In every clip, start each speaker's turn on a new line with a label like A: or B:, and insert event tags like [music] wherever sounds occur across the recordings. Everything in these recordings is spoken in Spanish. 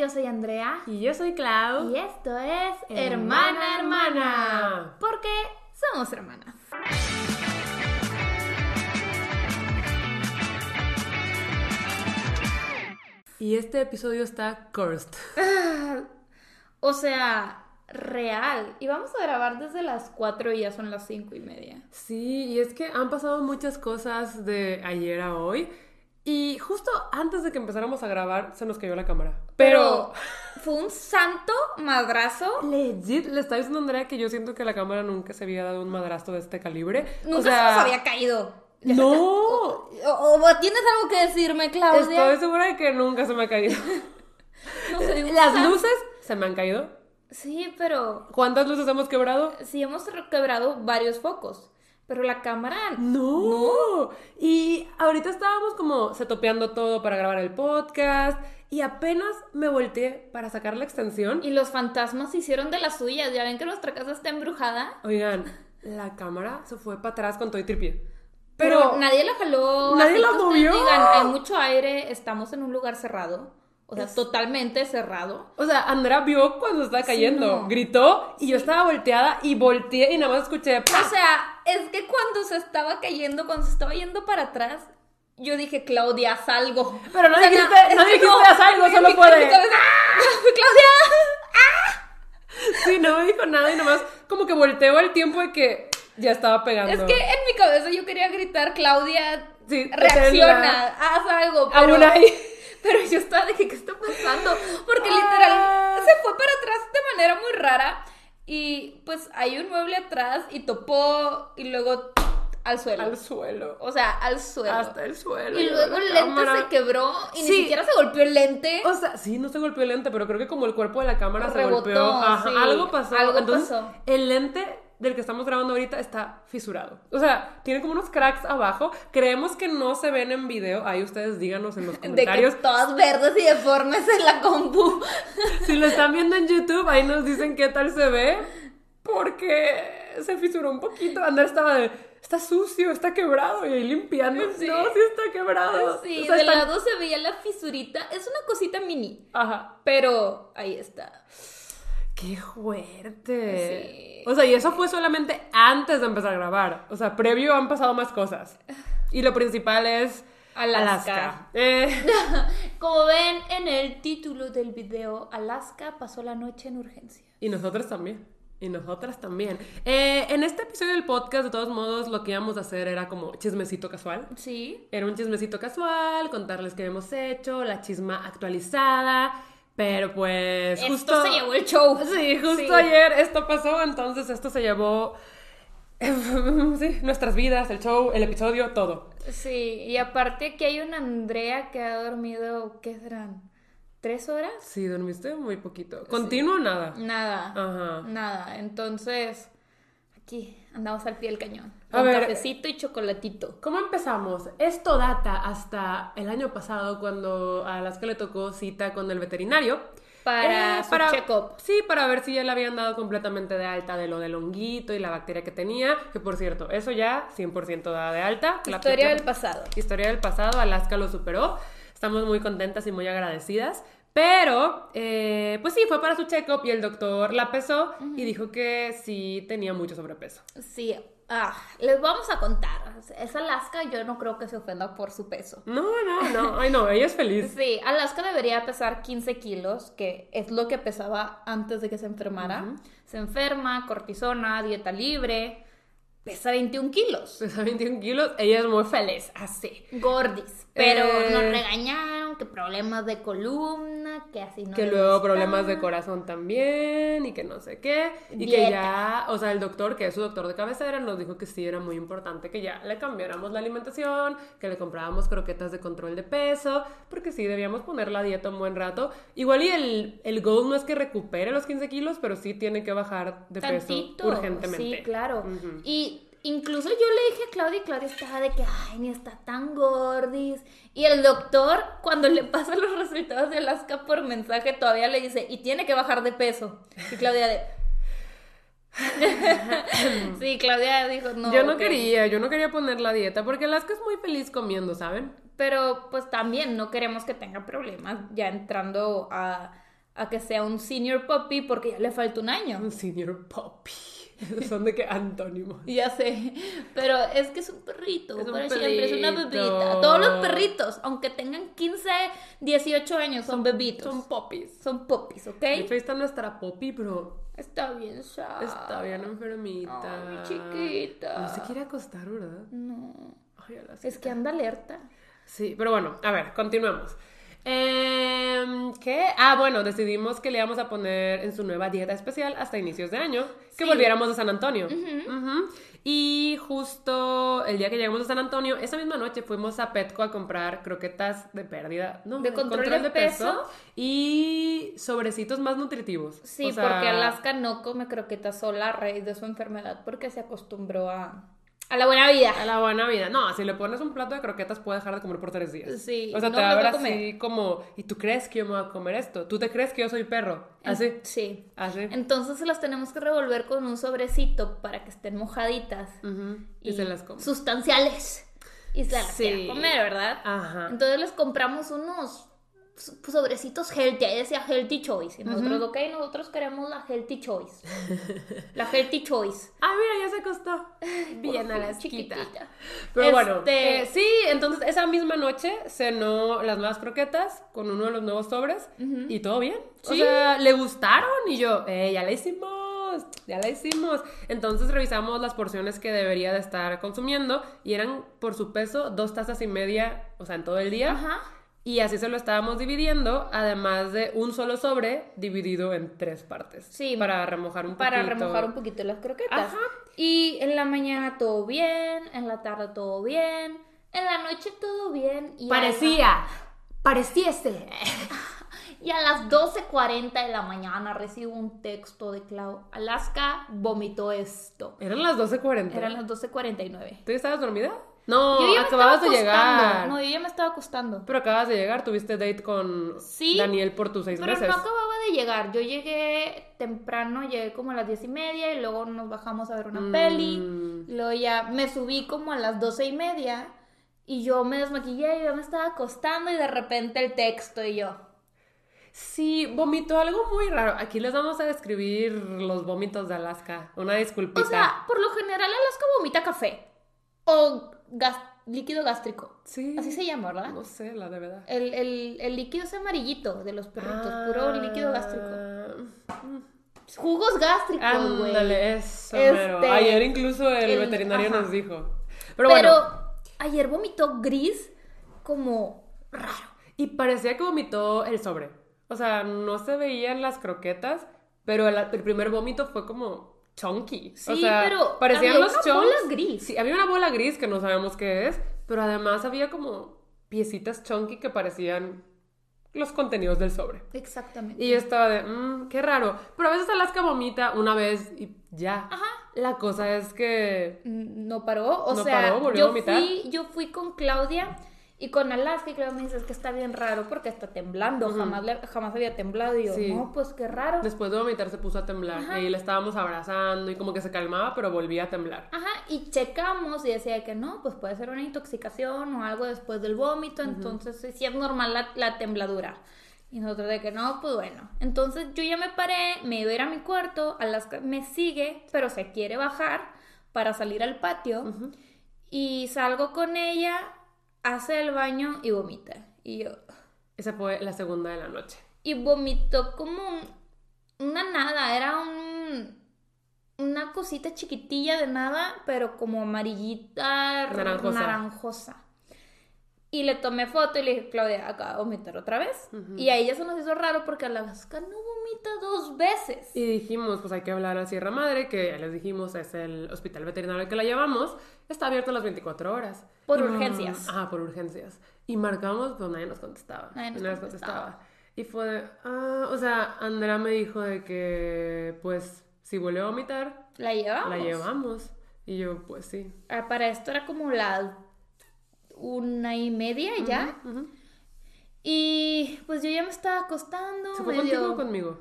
A: yo soy Andrea.
B: Y yo soy Clau.
A: Y esto es Hermana Hermana. Porque somos hermanas.
B: Y este episodio está cursed. [laughs]
A: o sea, real. Y vamos a grabar desde las 4 y ya son las 5 y media.
B: Sí, y es que han pasado muchas cosas de ayer a hoy. Y justo antes de que empezáramos a grabar, se nos cayó la cámara.
A: Pero, [laughs] fue un santo madrazo.
B: Legit, le estaba diciendo a Andrea que yo siento que la cámara nunca se había dado un madrazo de este calibre.
A: Nunca se nos había caído.
B: no.
A: O, tienes algo que decirme, Claudia.
B: Estoy segura de que nunca se me ha caído. [laughs] no sé, Las luces se me han caído.
A: Sí, pero.
B: ¿Cuántas luces hemos quebrado?
A: Sí, hemos quebrado varios focos. Pero la cámara.
B: No. Y ahorita estábamos como setopeando todo para grabar el podcast. Y apenas me volteé para sacar la extensión.
A: Y los fantasmas se hicieron de las suyas. Ya ven que nuestra casa está embrujada.
B: Oigan, la cámara se fue para atrás con todo y tripie.
A: Pero, nadie la jaló.
B: Nadie la movió.
A: Digan, hay mucho aire, estamos en un lugar cerrado. O sea, totalmente cerrado.
B: O sea, Andrea vio cuando estaba cayendo, gritó y yo estaba volteada y volteé y nada más escuché.
A: O sea, es que cuando se estaba cayendo, cuando se estaba yendo para atrás, yo dije, Claudia, haz algo.
B: Pero no dijiste, no, dijiste, haz algo, solo puede.
A: Claudia, ¡ah!
B: Sí, no me dijo nada y nomás como que volteó al tiempo de que ya estaba pegando.
A: Es que en mi cabeza yo quería gritar, Claudia, reacciona, haz algo.
B: Pero... Aún ahí
A: pero yo estaba de que, ¿qué está pasando? Porque literal ah. se fue para atrás de manera muy rara. Y pues hay un mueble atrás y topó y luego al suelo.
B: Al suelo.
A: O sea, al suelo.
B: Hasta el suelo.
A: Y luego el lente se quebró y ni siquiera se golpeó el lente.
B: O sea, sí, no se golpeó el lente, pero creo que como el cuerpo de la cámara se golpeó. algo pasó. Algo Entonces, pasó. El lente del que estamos grabando ahorita está fisurado. O sea, tiene como unos cracks abajo. Creemos que no se ven en video. Ahí ustedes díganos en los comentarios. [laughs]
A: De que todas verdes y deformes en la compu. [laughs]
B: si lo están viendo en YouTube, ahí nos dicen qué tal se ve. Porque se fisuró un poquito. Andar estaba de está sucio, está quebrado. Y ahí limpiando. Sí. No, sí está quebrado.
A: Sí, de lado se veía la fisurita. Es una cosita mini.
B: Ajá.
A: Pero ahí está.
B: ¡Qué fuerte! O sea, y eso fue solamente antes de empezar a grabar. O sea, previo han pasado más cosas. Y lo principal es Alaska. Eh. [laughs]
A: Como ven en el título del video, Alaska pasó la noche en urgencia.
B: Y nosotros también. Y nosotras también. Eh, en este episodio del podcast, de todos modos, lo que íbamos a hacer era como chismecito casual.
A: Sí.
B: Era un chismecito casual, contarles qué hemos hecho, la chisma actualizada. Pero pues
A: justo... Esto se llevó el show. [laughs]
B: Sí, justo ayer esto pasó, entonces esto se llevó... [laughs] sí, nuestras vidas, el show, el episodio, todo.
A: Sí, y aparte que hay una Andrea que ha dormido, ¿qué serán? ¿Tres horas?
B: Sí, dormiste muy poquito. ¿Continuo o nada?
A: Nada. Ajá. Nada. Entonces, aquí andamos al pie del cañón. Con cafecito y chocolatito.
B: ¿Cómo empezamos? Esto data hasta el año pasado cuando a Alaska le tocó cita con el veterinario.
A: Para eh, su check-up.
B: Sí, para ver si ya le habían dado completamente de alta de lo del honguito y la bacteria que tenía. Que por cierto, eso ya 100% dada de alta.
A: Historia del pasado.
B: Historia del pasado, Alaska lo superó. Estamos muy contentas y muy agradecidas. Pero, eh, pues sí, fue para su check-up y el doctor la pesó y dijo que sí tenía mucho sobrepeso.
A: Sí, ah, les vamos a contar. Es Alaska, yo no creo que se ofenda por su peso.
B: No, no, no. Ay, no, ella es feliz. [laughs]
A: Sí, Alaska debería pesar 15 kilos, que es lo que pesaba antes de que se enfermara. Se enferma, cortisona, dieta libre pesa 21 kilos.
B: Pesa 21 kilos, ella es muy feliz, así.
A: Gordis. Pero eh, nos regañaron que problemas de columna, que así no.
B: Que luego problemas de corazón también y que no sé qué. Y que ya, o sea, el doctor, que es su doctor de cabecera, nos dijo que sí era muy importante que ya le cambiáramos la alimentación, que le comprábamos croquetas de control de peso, porque sí debíamos poner la dieta un buen rato. Igual y el, el goal no es que recupere los 15 kilos, pero sí tiene que bajar de peso urgentemente.
A: Sí, claro. Y incluso yo le dije a Claudia y Claudia estaba de que, ay, ni está tan gordis. Y el doctor, cuando le pasa los resultados de Alaska por mensaje, todavía le dice, y tiene que bajar de peso. Y Claudia de... [laughs] sí, Claudia dijo, no.
B: Yo no quería, yo no quería poner la dieta porque Alaska es muy feliz comiendo, ¿saben?
A: Pero pues también no queremos que tenga problemas ya entrando a a que sea un senior puppy porque ya le falta un año.
B: Un senior puppy. [laughs] Son de qué antónimo. [laughs]
A: Ya sé, pero es que es un perrito,
B: Es un
A: para siempre, es una
B: perrito.
A: bebita. Todos los perritos, aunque tengan 15, 18 años, son bebitos.
B: Son puppies.
A: Son puppies, ¿ok?
B: De hecho, ahí está nuestra poppy, pero
A: Está bien, sad.
B: está bien enfermita.
A: Ay, mi chiquita.
B: No se quiere acostar, ¿verdad?
A: No,
B: Ay,
A: es que anda alerta.
B: Sí, pero bueno, a ver, continuemos. Em, ¿Qué? Ah, bueno, decidimos que le íbamos a poner en su nueva dieta especial hasta inicios de año, que
A: Sí.
B: volviéramos a San Antonio. Y justo el día que llegamos a San Antonio, esa misma noche fuimos a Petco a comprar croquetas de pérdida, no,
A: De control de peso.
B: y sobrecitos más nutritivos.
A: Sí,
B: O sea,
A: porque Alaska no come croquetas sola a raíz de su enfermedad porque se acostumbró a, a la buena vida.
B: A la buena vida. No, si le pones un plato de croquetas puede dejar de comer por tres días.
A: Sí,
B: O sea,
A: no
B: te va a ver así como, ¿y tú crees que yo me voy a comer esto? ¿Tú te crees que yo soy perro? Así.
A: Sí.
B: Así.
A: Entonces las tenemos que revolver con un sobrecito para que estén mojaditas.
B: Ujú, Y, se las come.
A: Sustanciales. Y se las
B: Sí.
A: quieren comer, ¿verdad?
B: Ajá.
A: Entonces les compramos unos sobrecitos healthy, ahí decía healthy choice. Y nosotros, ok, nosotros queremos la healthy choice. [laughs] la healthy choice.
B: Ah, mira, ya se acostó. [laughs] Bien
A: Por
B: a la esquita.
A: chiquitita.
B: Pero bueno,
A: Este-
B: eh, sí, entonces esa misma noche cenó las nuevas croquetas con uno de los nuevos sobres y todo bien. O
A: Sí.
B: sea, le gustaron y yo, eh, ya la hicimos, ya la hicimos. Entonces revisamos las porciones que debería de estar consumiendo y eran por su peso dos tazas y media, o sea, en todo el día.
A: Ajá.
B: Y así se lo estábamos dividiendo, además de un solo sobre dividido en tres partes.
A: Sí,
B: Para remojar un
A: Para
B: poquito.
A: remojar un poquito las croquetas.
B: Ajá.
A: Y en la mañana todo bien, en la tarde todo bien, en la noche todo bien. Y
B: Parecía, pareciese.
A: la- [laughs] y a las 12.40 de la mañana recibo un texto de Clau. Alaska vomitó esto.
B: Eran las 12.40.
A: Eran las 12.49.
B: ¿Tú estabas dormida? No,
A: Yo ya me
B: acababas de llegar.
A: No, yo ya me estaba acostando.
B: Pero acabas de llegar, tuviste date con
A: Sí,
B: Daniel por tus seis
A: Pero
B: meses.
A: no acababa de llegar. Yo llegué temprano, llegué como a las diez y media y luego nos bajamos a ver una
B: Mm.
A: peli. Luego ya me subí como a las doce y media y yo me desmaquillé y yo me estaba acostando y de repente el texto y yo.
B: Sí, vomitó algo muy raro. Aquí les vamos a describir los vómitos de Alaska. Una disculpita.
A: O sea, por lo general Alaska vomita café o gas- líquido gástrico.
B: sí.
A: Así se llama, ¿verdad?
B: No sé, la de verdad.
A: El, el- el líquido es amarillito de los perritos, puro líquido gástrico.
B: Ah,
A: Jugos gástricos, güey.
B: Ándale, eso,
A: Este.
B: Ayer incluso el,
A: el-
B: veterinario
A: ajá.
B: nos dijo.
A: Pero,
B: Pero, bueno,
A: ayer vomitó gris como raro.
B: y parecía que vomitó el sobre. O sea, no se veían las croquetas, pero el, el primer vómito fue como chunky. o
A: Sí,
B: sea,
A: pero
B: parecían
A: había
B: los
A: una
B: chunks.
A: bola gris.
B: Sí, había una bola gris que no sabemos qué es, pero además había como piecitas chunky que parecían los contenidos del sobre.
A: Exactamente.
B: Y yo estaba de, mmm, qué raro. Pero a veces Alaska vomita una vez y ya.
A: Ajá.
B: La cosa es que
A: Mm, No paró, o
B: No
A: sea,
B: paró, volvió a vomitar.
A: fui, yo fui con Claudia y con Alaska y Claudia me dice es que está bien raro porque está temblando, jamás, le- jamás había temblado y yo,
B: Sí.
A: no, pues qué raro.
B: después de vomitar se puso a temblar.
A: Ajá.
B: Y le estábamos abrazando y como que se calmaba, pero volvía a temblar.
A: Ajá, y checamos y decía que no, pues puede ser una intoxicación o algo después del vómito, entonces sí es normal la, la tembladura. Y nosotros de que no, pues bueno. Entonces yo ya me paré, me iba a ir a mi cuarto, Alaska me sigue, pero se quiere bajar para salir al patio. Y salgo con ella, hace el baño y vomita. Y yo...
B: Esa fue la segunda de la noche.
A: Y vomitó como un- una nada, era un... Una cosita chiquitilla de nada, pero como amarillita,
B: Naranjosa.
A: naranjosa. Y le tomé foto y le dije, Claudia, acaba de vomitar otra vez. Y a ella se nos hizo raro porque Alaska no vomita dos veces.
B: Y dijimos, pues hay que hablar a Sierra Madre, que ya les dijimos es el hospital veterinario al que la llevamos. Está abierto las 24 horas.
A: Por
B: Y,
A: urgencias.
B: Ajá, por urgencias. Y marcamos, pues nadie nos contestaba.
A: Nadie nos contestaba.
B: Y fue, de, ah, o sea, Andrea me dijo de que, pues, si vuelve a vomitar,
A: La llevamos.
B: la llevamos. Y yo, pues sí.
A: Ah, Para esto era como la una y media ya. Y pues yo ya me estaba acostando.
B: ¿Se fue
A: medio-
B: contigo o conmigo?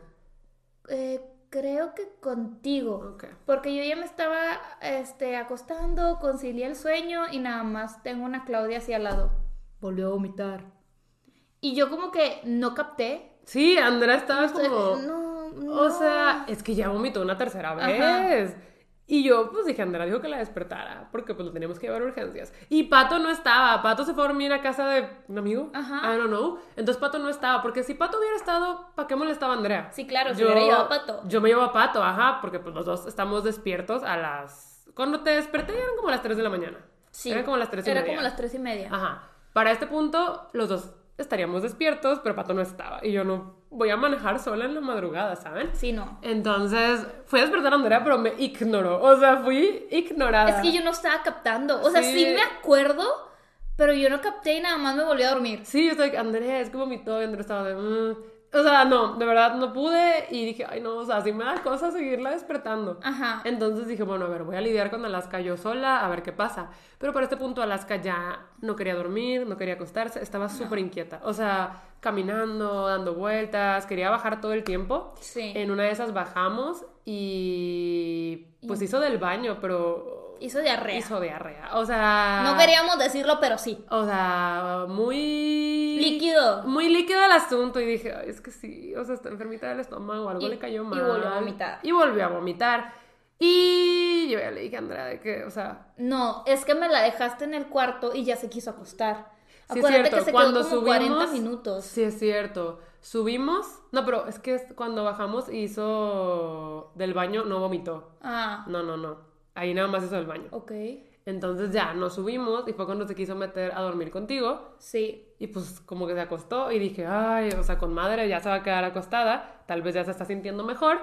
A: Eh, creo que contigo. Porque yo ya me estaba este, acostando, concilié el sueño y nada más tengo una Claudia así al lado. Volvió a vomitar. Y yo como que no capté
B: Sí, Andrea estaba como...
A: no, no.
B: O sea, es que ya vomitó una tercera
A: Ajá.
B: Y yo, pues dije, Andrea dijo que la despertara, porque pues lo teníamos que llevar a urgencias. Y Pato no estaba, Pato se fue a dormir a casa de un amigo.
A: Ajá.
B: I don't know. Entonces Pato no estaba, porque si Pato hubiera estado, ¿para qué molestaba a Andrea?
A: Sí, claro, se hubiera llevado a Pato.
B: Yo me llevo a Pato, ajá, porque pues los dos estamos despiertos a las... Cuando te desperté eran como las 3 de la mañana.
A: Sí.
B: Eran como las 3 y
A: Era
B: media.
A: como las tres y media.
B: Ajá. Para este punto, los dos estaríamos despiertos, pero Pato no estaba. Y yo no voy a manejar sola en la madrugada, ¿saben?
A: Sí, no.
B: Entonces, fui a despertar a Andrea, pero me ignoró. O sea, fui ignorada.
A: Es que yo no estaba captando. O sea, sí,
B: Sí.
A: me acuerdo, pero yo no capté y nada más me volví a dormir.
B: Sí, yo estoy, Andrea, es que vomitó y Andrea estaba de... "Mm". O sea, no, de verdad no pude y dije, ay no, o sea, sí me da cosa seguirla despertando.
A: Ajá.
B: Entonces dije, bueno, a ver, voy a lidiar con Alaska yo sola, a ver qué pasa. Pero para este punto Alaska ya no quería dormir, no quería acostarse, estaba súper inquieta. O sea, caminando, dando vueltas, quería bajar todo el tiempo.
A: Sí.
B: En una de esas bajamos y pues hizo del baño, pero
A: Hizo diarrea.
B: hizo diarrea. O sea...
A: No queríamos decirlo, pero sí.
B: O sea, muy...
A: Líquido.
B: Muy líquido el asunto y dije, Ay, es que sí, o sea, está enfermita del estómago, algo
A: Y-
B: le cayó
A: y
B: mal.
A: volvió a vomitar.
B: Y volvió a vomitar. Y yo ya le dije a Andrea de que, o sea,
A: No, es que me la dejaste en el cuarto y ya se quiso acostar.
B: sí es
A: Acuérdate
B: cierto,
A: que se
B: cuando
A: quedó como
B: subimos,
A: 40 minutos.
B: Sí es cierto. Subimos, no, pero es que cuando bajamos hizo del baño, no vomitó.
A: Ah,
B: No, no, no. Ahí nada más hizo del baño.
A: ok.
B: Entonces ya nos subimos y fue cuando se quiso meter a dormir contigo.
A: Sí.
B: Y pues como que se acostó y dije, ay, o sea, con madre ya se va a quedar acostada, tal vez ya se está sintiendo mejor.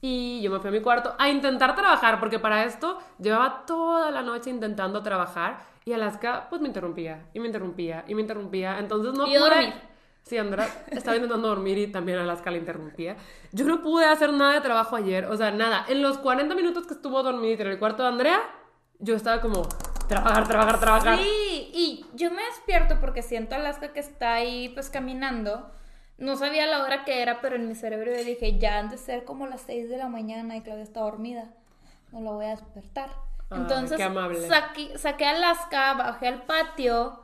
B: Y yo me fui a mi cuarto a intentar trabajar, porque para esto llevaba toda la noche intentando trabajar y Alaska pues me interrumpía y me interrumpía y me interrumpía. Entonces no
A: Y
B: pude...
A: dormir.
B: Sí, Andrea estaba intentando dormir y también Alaska la interrumpía. Yo no pude hacer nada de trabajo ayer, o sea, nada. En los 40 minutos que estuvo dormida en el cuarto de Andrea, yo estaba como, trabajar, trabajar, trabajar.
A: Sí, y yo me despierto porque siento a Alaska que está ahí pues caminando. No sabía la hora que era, pero en mi cerebro yo dije, ya han de ser como las 6 de la mañana y Claudia está dormida. No la voy a despertar.
B: Ay,
A: Entonces
B: qué amable.
A: saqué, saqué a Alaska, bajé al patio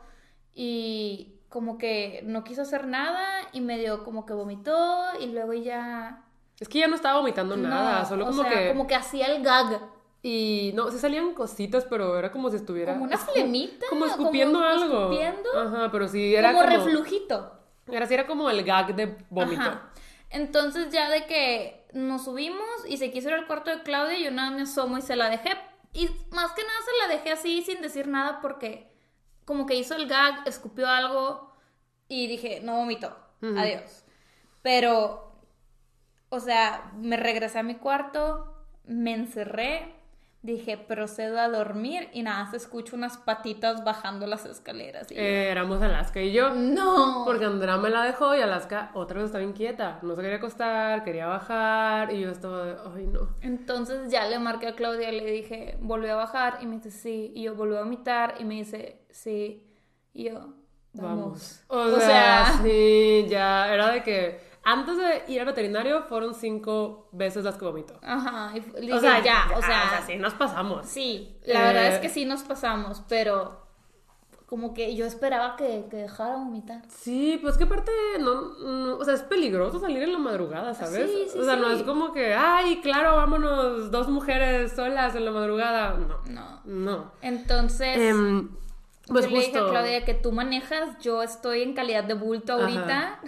A: y como que no quiso hacer nada y medio como que vomitó y luego ya...
B: Es que ya no estaba vomitando nada,
A: No,
B: solo
A: o
B: como
A: sea,
B: que...
A: como que hacía el gag.
B: Y no, se salían cositas, pero era como si estuviera...
A: Como una flemita,
B: Como escupiendo
A: como
B: algo.
A: escupiendo.
B: Ajá, pero sí, era
A: como,
B: como...
A: reflujito.
B: Era, sí, era como el gag de vómito.
A: Ajá. Entonces ya de que nos subimos y se quiso ir al cuarto de Claudia, yo nada me asomo y se la dejé. Y más que nada se la dejé así sin decir nada porque como que hizo el gag, escupió algo y dije, no vomito,
B: Ujú.
A: adiós. Pero, o sea, me regresé a mi cuarto, me encerré, dije, procedo a dormir y nada, se escucha unas patitas bajando las escaleras. Y
B: Eh, éramos Alaska y yo.
A: no.
B: Porque Andrea me la dejó y Alaska otra vez estaba inquieta. No se quería acostar, quería bajar y yo estaba de, ay no.
A: Entonces ya le marqué a Claudia y le dije, volvió a bajar y me dice, sí. Y yo volvió a vomitar y me dice, sí. Y yo, vamos.
B: Vamos. O, sea, sí, ya era de que antes de ir al veterinario fueron cinco veces las que vomitó.
A: Ajá. Y
B: O sea,
A: ya, o sea,
B: sí, nos pasamos.
A: sí. La
B: Eh,
A: verdad es que sí nos pasamos, pero como que yo esperaba que, que dejara de vomitar.
B: Sí, pues que aparte, no, no- o sea, es peligroso salir en la madrugada, ¿sabes?
A: Sí, sí,
B: o sea, no es como que, ay, claro, vámonos dos mujeres solas en la madrugada. No,
A: No.
B: no.
A: Entonces,
B: Em, pues
A: yo le dije a. Claudia que tú manejas, yo estoy en calidad de bulto ahorita.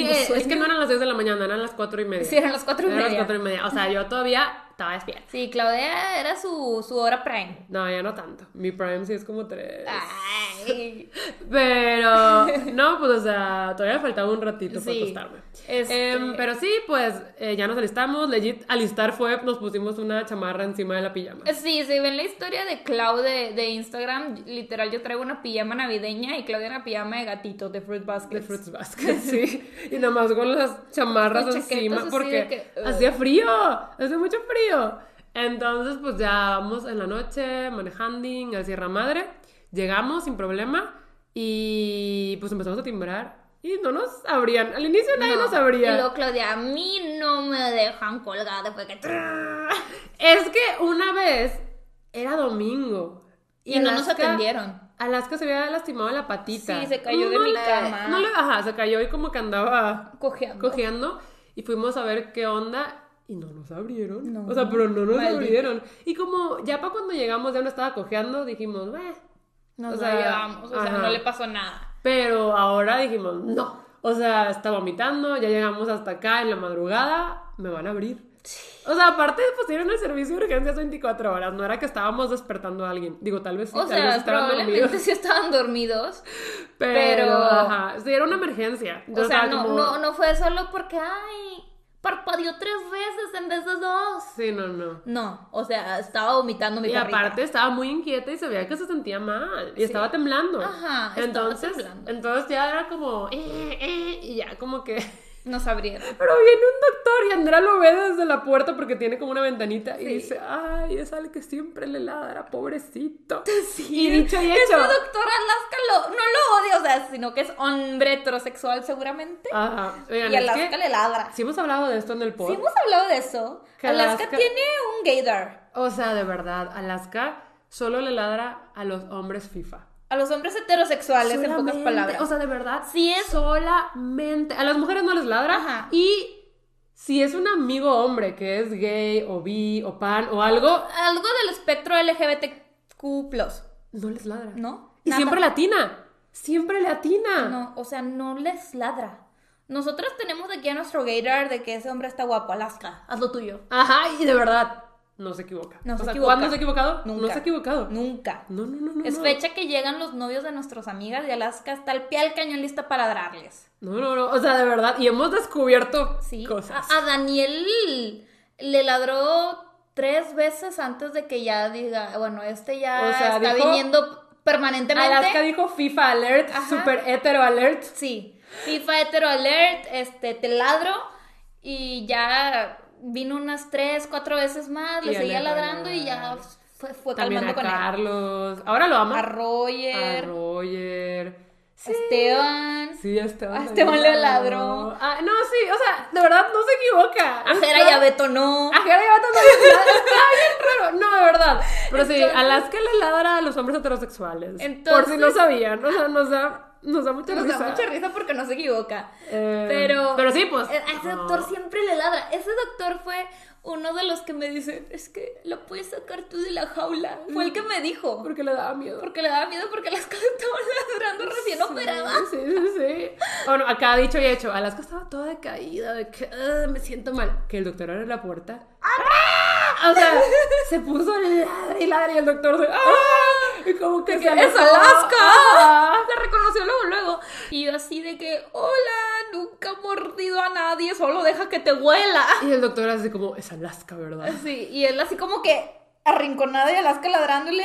B: Sí,
A: Tengo
B: es que no eran las 10 de la mañana, eran las 4 y media.
A: Sí, eran las cuatro y
B: Eran las
A: media.
B: 4 y media. O sea, yo todavía estaba despierta.
A: Sí, Claudia era su, su hora prime.
B: No, ya no tanto. Mi prime sí es como 3.
A: Ah. Ay. [laughs]
B: Pero, no, pues, o sea, todavía faltaba un ratito para
A: Sí.
B: acostarme.
A: Este-
B: Em, pero sí, pues, eh, ya nos alistamos. Legit, alistar fue, nos pusimos una chamarra encima de la pijama.
A: Sí, si ven la historia de Clau de, de Instagram, literal yo traigo una pijama navideña y Claudia una pijama de gatito de Fruit Basket.
B: De Fruits Basket, [laughs] sí. Y nada más con las chamarras encima porque
A: que,
B: hacía frío, hacía mucho frío. Entonces, pues ya vamos en la noche manejando al Sierra Madre. Llegamos sin problema y pues empezamos a timbrar y no nos abrían. Al inicio nadie
A: No.
B: nos abría.
A: Y luego Claudia, a mí no me dejan colgada. Fue que...
B: Es que una vez era domingo.
A: Y no nos atendieron.
B: Alaska se había lastimado la patita.
A: Sí, se cayó de mi
B: le-
A: cama.
B: No le, ajá, se cayó y como que andaba
A: Cojeando.
B: cojeando y fuimos a ver qué onda y no nos abrieron.
A: No.
B: O sea, pero no nos
A: Maldito.
B: abrieron. Y como ya para cuando llegamos ya no estaba cojeando, dijimos, "Beh".
A: Nos
B: O sea,
A: llevamos, o sea,
B: ajá.
A: no le pasó nada.
B: Pero ahora dijimos, no. O sea, está vomitando, ya llegamos hasta acá en la madrugada, me van a abrir. O sea, aparte pusieron el servicio de urgencias 24 horas, no era que estábamos despertando a alguien. Digo, tal vez sí,
A: O
B: tal vez
A: sea,
B: estaban
A: probablemente
B: dormidos.
A: sí estaban dormidos.
B: Pero,
A: pero-
B: ajá, sí, era una emergencia.
A: O
B: Entonces,
A: sea, no,
B: como-
A: no, no fue solo porque, ay, parpadeó tres veces en vez de dos.
B: Sí, no, no.
A: No, o sea, estaba vomitando mi
B: Y
A: perrita.
B: aparte estaba muy inquieta y se veía que se sentía mal y estaba temblando.
A: Ajá, estaba
B: entonces,
A: temblando.
B: entonces ya era como, eh, eh, y ya como que... [laughs]
A: Nos abrieron.
B: Pero viene un doctor y Andrea lo ve desde la puerta porque tiene como una ventanita y dice, ay, es al que siempre le ladra, pobrecito. [laughs] Y dicho y
A: Ese
B: hecho.
A: doctor Alaska lo, no lo odia, o sea, sino que es hombre heterosexual seguramente.
B: Ajá. Oigan,
A: y
B: es
A: Alaska
B: que
A: le ladra.
B: sí hemos hablado de esto en el
A: Sí,
B: pod.
A: hemos hablado de eso. Alaska,
B: Alaska-
A: tiene un gaydar.
B: O sea, de verdad, Alaska solo le ladra a los hombres FIFA.
A: A los hombres heterosexuales, en pocas palabras.
B: O sea, de verdad.
A: Sí es-
B: Solamente. A las mujeres no les ladra.
A: Ajá.
B: Y si es un amigo hombre que es gay o bi o pan o algo,
A: Algo del espectro LGBTQ+,
B: no les ladra.
A: ¿no?
B: Y
A: Nada.
B: siempre latina. Siempre latina.
A: No, o sea, no les ladra. Nosotros tenemos aquí a nuestro gaydar de que ese hombre está guapo. Alaska, haz lo tuyo.
B: Ajá, y de verdad, no se equivoca.
A: No
B: o
A: se
B: sea,
A: equivoca.
B: ¿cuándo se ha equivocado? No
A: Nunca.
B: se ha equivocado.
A: Nunca.
B: No, no, no, no.
A: Es
B: no.
A: fecha que llegan los novios de nuestras amigas y Alaska está al pie al cañón lista para ladrarles.
B: No, no, no. O sea, de verdad. Y hemos descubierto
A: Sí.
B: cosas.
A: A, a Daniel le ladró tres veces antes de que ya diga, bueno, este ya
B: O sea,
A: está
B: dijo-
A: viniendo permanentemente.
B: Alaska dijo FIFA alert,
A: Ajá.
B: super hetero alert.
A: Sí. FIFA hetero alert, este, te ladro. Y ya vino unas tres, cuatro veces más,
B: Y
A: le seguía ladrando y ya fue, fue
B: También
A: calmando
B: a
A: con él.
B: Carlos. Ahora lo ama.
A: A Roger,
B: A Roger.
A: Esteban.
B: Sí, Esteban.
A: A Esteban le ladró.
B: Ah, no, sí, o sea, de verdad no se equivoca.
A: A Jera y a Beto no.
B: A Jera y a Beto ladra. Está bien raro. No, de verdad. Pero sí,
A: Entonces-
B: Alaska le ladra a los hombres heterosexuales. Por si
A: Entonces-
B: no sabían. O sea, nos da, nos da mucha
A: Nos
B: risa.
A: da mucha risa porque no se equivoca.
B: Eh,
A: Pero,
B: Pero sí, pues.
A: A ese doctor siempre le ladra. Ese doctor fue uno de los que me dice, es que la puedes sacar tú de la jaula. Fue el que me dijo.
B: Porque le daba miedo.
A: Porque le daba miedo porque las cosas [laughs] estaban ladrando recién operada.
B: Sí, sí, sí. Bueno, acá dicho y hecho, Alaska estaba toda decaída, de que "Ah, me siento mal. Que el doctor abre la puerta. ¡Ah! O sea, se puso ladre y ladre y el doctor. ¡Ah! Y como que se
A: ¡Es. Alaska! La reconoció luego, luego. Y yo así de que, hola, nunca he mordido a nadie, solo deja que te huela.
B: Y el doctor así como, es Alaska, ¿verdad?
A: Sí, y él así como que arrinconada y Alaska ladrándole.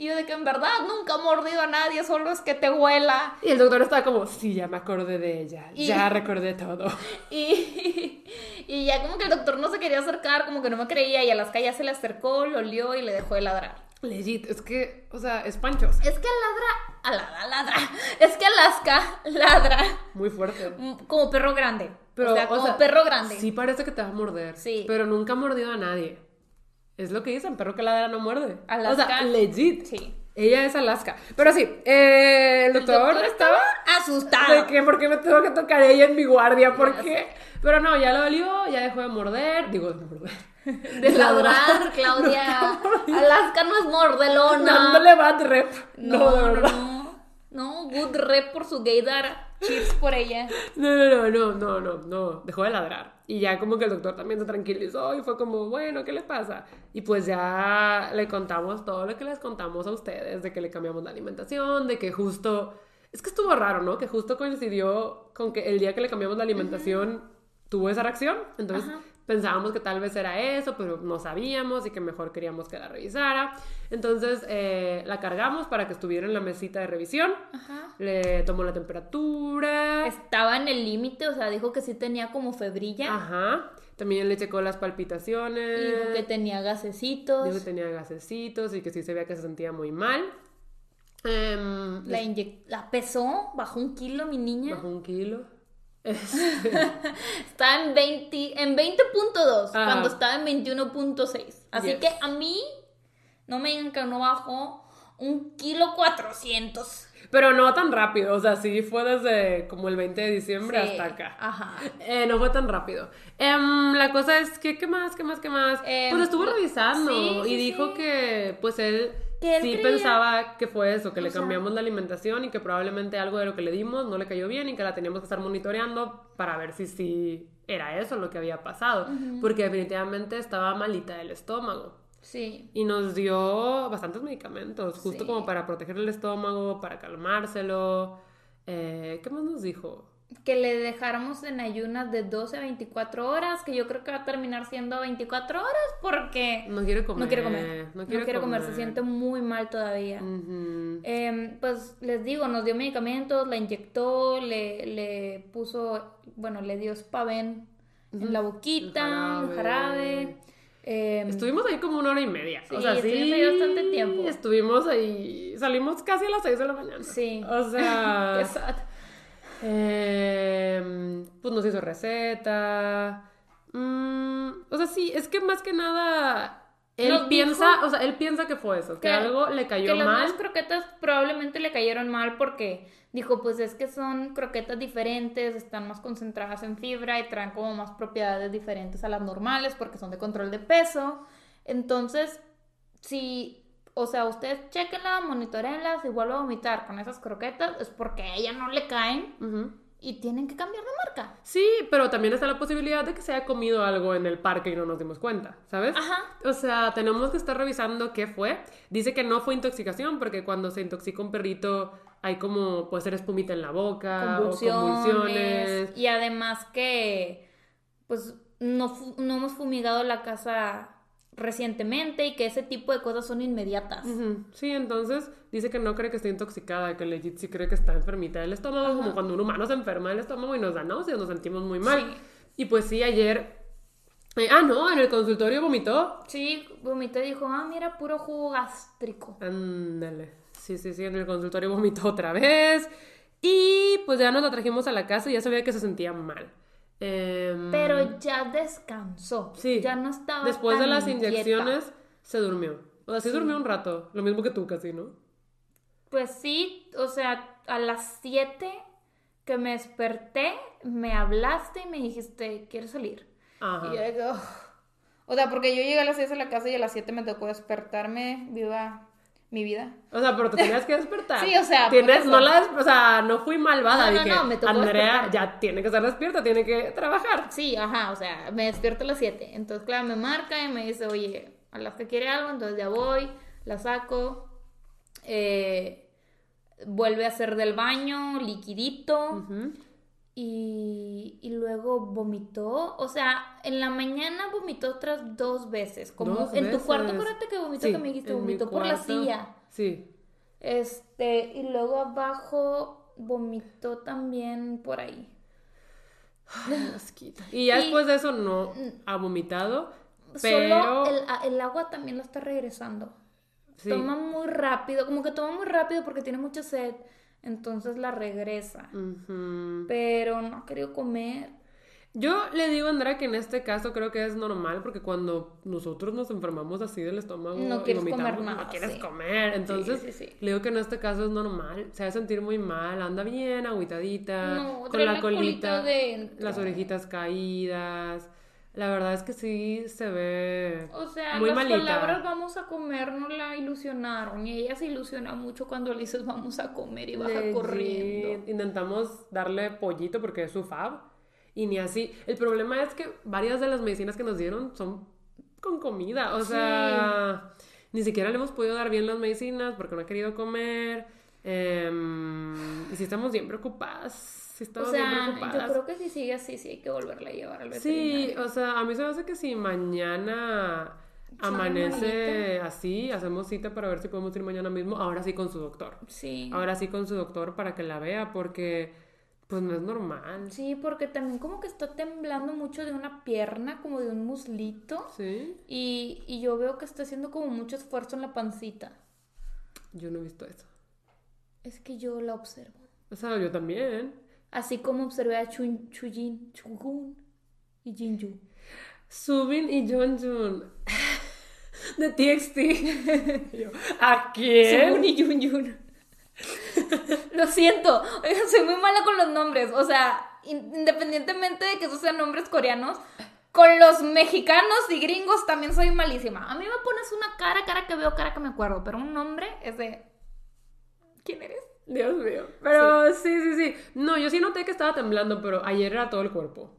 A: Y yo de que en verdad nunca he mordido a nadie, solo es que te huela.
B: Y el doctor estaba como, sí, ya me acordé de ella,
A: Y-
B: ya recordé todo. [laughs]
A: Y, y ya como que el doctor no se quería acercar, como que no me creía, y Alaska ya se le acercó, lo olió y le dejó de ladrar.
B: Legit, es que, o sea, es panchos.
A: Es que ladra, a ladra, ladra. Es que Alaska ladra
B: Muy fuerte.
A: mm, como perro grande.
B: Pero,
A: o sea, como perro grande.
B: Sí parece que te va a morder.
A: Sí.
B: Pero nunca ha mordido a nadie. Es lo que dicen, perro que ladra no muerde.
A: Alaska.
B: O sea, legit.
A: Sí.
B: Ella es Alaska. Pero sí, eh, el
A: El
B: doctor, estaba...
A: asustado.
B: ¿De qué? ¿Por qué me tengo que tocar ella en mi guardia? ¿Por qué? Pero no, ya lo olió, ya dejó de morder. Digo, de morder. [laughs]
A: De ladrar, Claudia. [laughs] Alaska no es mordelona.
B: Dándole bad rep.
A: No,
B: No,
A: no. No. Good rep por su gaydar. Chips por ella.
B: No, no, no, no, no, no, no, dejó de ladrar. Y ya como que el doctor también se tranquilizó y fue como, bueno, ¿qué le pasa? Y pues ya le contamos todo lo que les contamos a ustedes, de que le cambiamos la alimentación, de que justo, es que estuvo raro, ¿no? Que justo coincidió con que el día que le cambiamos la alimentación tuvo esa reacción. Entonces. Pensábamos que tal vez era eso, pero no sabíamos y que mejor queríamos que la revisara. Entonces eh, la cargamos para que estuviera en la mesita de revisión.
A: Ajá.
B: Le tomó la temperatura.
A: Estaba en el límite, o sea, dijo que sí tenía como febrilla.
B: Ajá. También le checó las palpitaciones.
A: Y dijo que tenía gasecitos.
B: Dijo que tenía gasecitos y que sí se veía que se sentía muy mal. Em,
A: La, la pesó, bajó un kilo mi niña.
B: bajó un kilo. [laughs]
A: Estaba en 20, en 20.2
B: Ajá.
A: cuando estaba en 21.6. Así
B: Yes.
A: que a mí no me digan que no bajó un kilo 400.
B: Pero no tan rápido, o sea, sí fue desde como el 20 de diciembre
A: Sí,
B: hasta acá.
A: Ajá.
B: Eh, no fue tan rápido. Em, la cosa es que, ¿qué más? ¿Qué más? ¿Qué más?
A: Em,
B: pues estuvo revisando
A: sí, sí,
B: y dijo que, pues él,
A: Que él
B: sí
A: creía-
B: pensaba que fue eso, que
A: O
B: le
A: sea-
B: cambiamos la alimentación y que probablemente algo de lo que le dimos no le cayó bien y que la teníamos que estar monitoreando para ver si sí era eso lo que había pasado. Porque definitivamente estaba malita del estómago.
A: Sí.
B: Y nos dio bastantes medicamentos, justo
A: Sí.
B: como para proteger el estómago, para calmárselo. Eh, ¿Qué más nos dijo?
A: Que le dejáramos en ayunas de 12 a 24 horas, que yo creo que va a terminar siendo 24 horas porque
B: No quiere comer.
A: no quiere comer.
B: No
A: No
B: quiere,
A: comer. se siente muy mal todavía. Em, pues les digo, nos dio medicamentos, la inyectó, le, le puso, bueno, le dio spaven en la boquita,
B: El
A: el
B: jarabe.
A: em,
B: Estuvimos ahí como una hora y media. o
A: Sí,
B: sea, sí.
A: estuvimos ahí bastante tiempo.
B: Estuvimos ahí. Salimos casi a las 6 de la mañana.
A: Sí.
B: O sea. [laughs] eh, pues nos hizo receta. Mm, o sea, sí, es que más que nada. Él
A: Nos
B: piensa,
A: dijo
B: o sea, él piensa que fue eso, que,
A: que-
B: algo le cayó
A: que las
B: mal.
A: nuevas croquetas probablemente le cayeron mal porque dijo, pues es que son croquetas diferentes, están más concentradas en fibra y traen como más propiedades diferentes a las normales porque son de control de peso. Entonces, si, o sea, ustedes chequenla, monitoreenlas y vuelve a vomitar con esas croquetas, es porque a ella no le caen y tienen que cambiar de marca.
B: Sí, pero también está la posibilidad de que se haya comido algo en el parque y no nos dimos cuenta, ¿sabes?
A: Ajá.
B: O sea, tenemos que estar revisando qué fue. Dice que no fue intoxicación porque cuando se intoxica un perrito hay como, puede ser espumita en la boca
A: convulsiones,
B: o convulsiones.
A: y además que pues no, no hemos fumigado la casa recientemente y que ese tipo de cosas son inmediatas.
B: Sí, entonces dice que no cree que esté intoxicada, que legit sí cree que está enfermita del estómago, como cuando un humano se enferma del estómago y nos da náuseas, nos sentimos muy mal.
A: Sí.
B: Y pues sí, ayer... eh, ah, no, en el consultorio vomitó.
A: Sí, vomité y dijo, ah, mira, puro jugo gástrico.
B: Ándale. Sí, sí, sí, en el consultorio vomitó otra vez. Y pues ya nos la trajimos a la casa y ya sabía que se sentía mal. Em,
A: Pero ya descansó.
B: sí,
A: Ya no estaba
B: Después de las
A: inquieta.
B: inyecciones se durmió. O sea, sí, durmió un rato. Lo mismo que tú casi, ¿no?
A: Pues sí, o sea, a las 7 que me desperté, me hablaste y me dijiste, ¿quieres salir?
B: Ajá.
A: Y yo "Ugh". [laughs] O sea, porque yo llegué a las 6 a la casa y a las 7 me tocó despertarme, viva mi vida.
B: O sea, pero te [laughs] tenías que despertar.
A: Sí, o sea,
B: Tienes, no la, o sea, no fui malvada.
A: No, no,
B: dije,
A: no, me tocó
B: Andrea
A: despertar.
B: ya tiene que estar despierta, tiene que trabajar.
A: Sí, ajá, o sea, me despierto a las 7. Entonces, claro, me marca y me dice, oye, a las que quiere algo, entonces ya voy, la saco, eh, vuelve a hacer del baño, liquidito. Y, y luego vomitó, o sea, en la mañana vomitó otras dos veces, como
B: Dos
A: en tu cuarto, acuérdate que vomitó
B: Sí,
A: que me dijiste, vomitó por la silla.
B: Sí.
A: Este, y luego abajo vomitó también por ahí.
B: Ay. Y ya
A: Y-
B: después de eso no ha vomitado.
A: Solo
B: Pero.
A: el, a- el agua también lo está regresando.
B: sí.
A: Toma muy rápido, como que toma muy rápido porque tiene mucha sed, entonces la regresa. Pero no ha querido comer.
B: Yo le digo a Andrea que en este caso creo que es normal porque cuando nosotros nos enfermamos así del estómago
A: No quieres comer nada,
B: no quieres
A: sí.
B: comer. Entonces
A: sí, sí.
B: le digo que en este caso es normal. Se va a sentir muy mal, anda bien, agüitadita,
A: No,
B: con la, colita,
A: colita
B: las orejitas caídas. La verdad es que sí se ve
A: O sea,
B: muy
A: las
B: malita.
A: palabras vamos a comer no la ilusionaron y ella se ilusiona mucho cuando le dices vamos a comer y baja
B: Legit.
A: corriendo.
B: Intentamos darle pollito porque es su fab y ni así. El problema es que varias de las medicinas que nos dieron son con comida. O sea, ni siquiera le hemos podido dar bien las medicinas porque no ha querido comer. Em, y si estamos bien preocupadas. Si
A: O
B: estamos bien
A: sea, yo creo que si sigue así, sí hay que volverla a llevar al
B: Sí,
A: veterinario.
B: o sea, a mí se me hace que si mañana amanece así, hacemos cita para ver si podemos ir mañana mismo, ahora sí con su doctor.
A: Sí.
B: Ahora sí con su doctor para que la vea, porque pues no es normal.
A: Sí, porque también como que está temblando mucho de una pierna, como de un muslito.
B: Sí,
A: Y, y yo veo que está haciendo como mucho esfuerzo en la pancita.
B: yo no he visto eso.
A: Es que yo la observo.
B: O sea, yo también.
A: Así como observé a Chun, Chujin, Chugun y Jinju.
B: Subin y Jonjun. [laughs] de TXT. [laughs] Yo, ¿A quién?
A: Según y Yun. [laughs] Lo siento, soy muy mala con los nombres. O sea, in- independientemente de que esos sean nombres coreanos, con los mexicanos y gringos también soy malísima. A mí me pones una cara, cara que veo, cara que me acuerdo, pero un nombre es de. ¿Quién eres?
B: Dios mío. Pero sí. sí, sí, No, yo sí noté que estaba temblando, pero ayer era todo el cuerpo.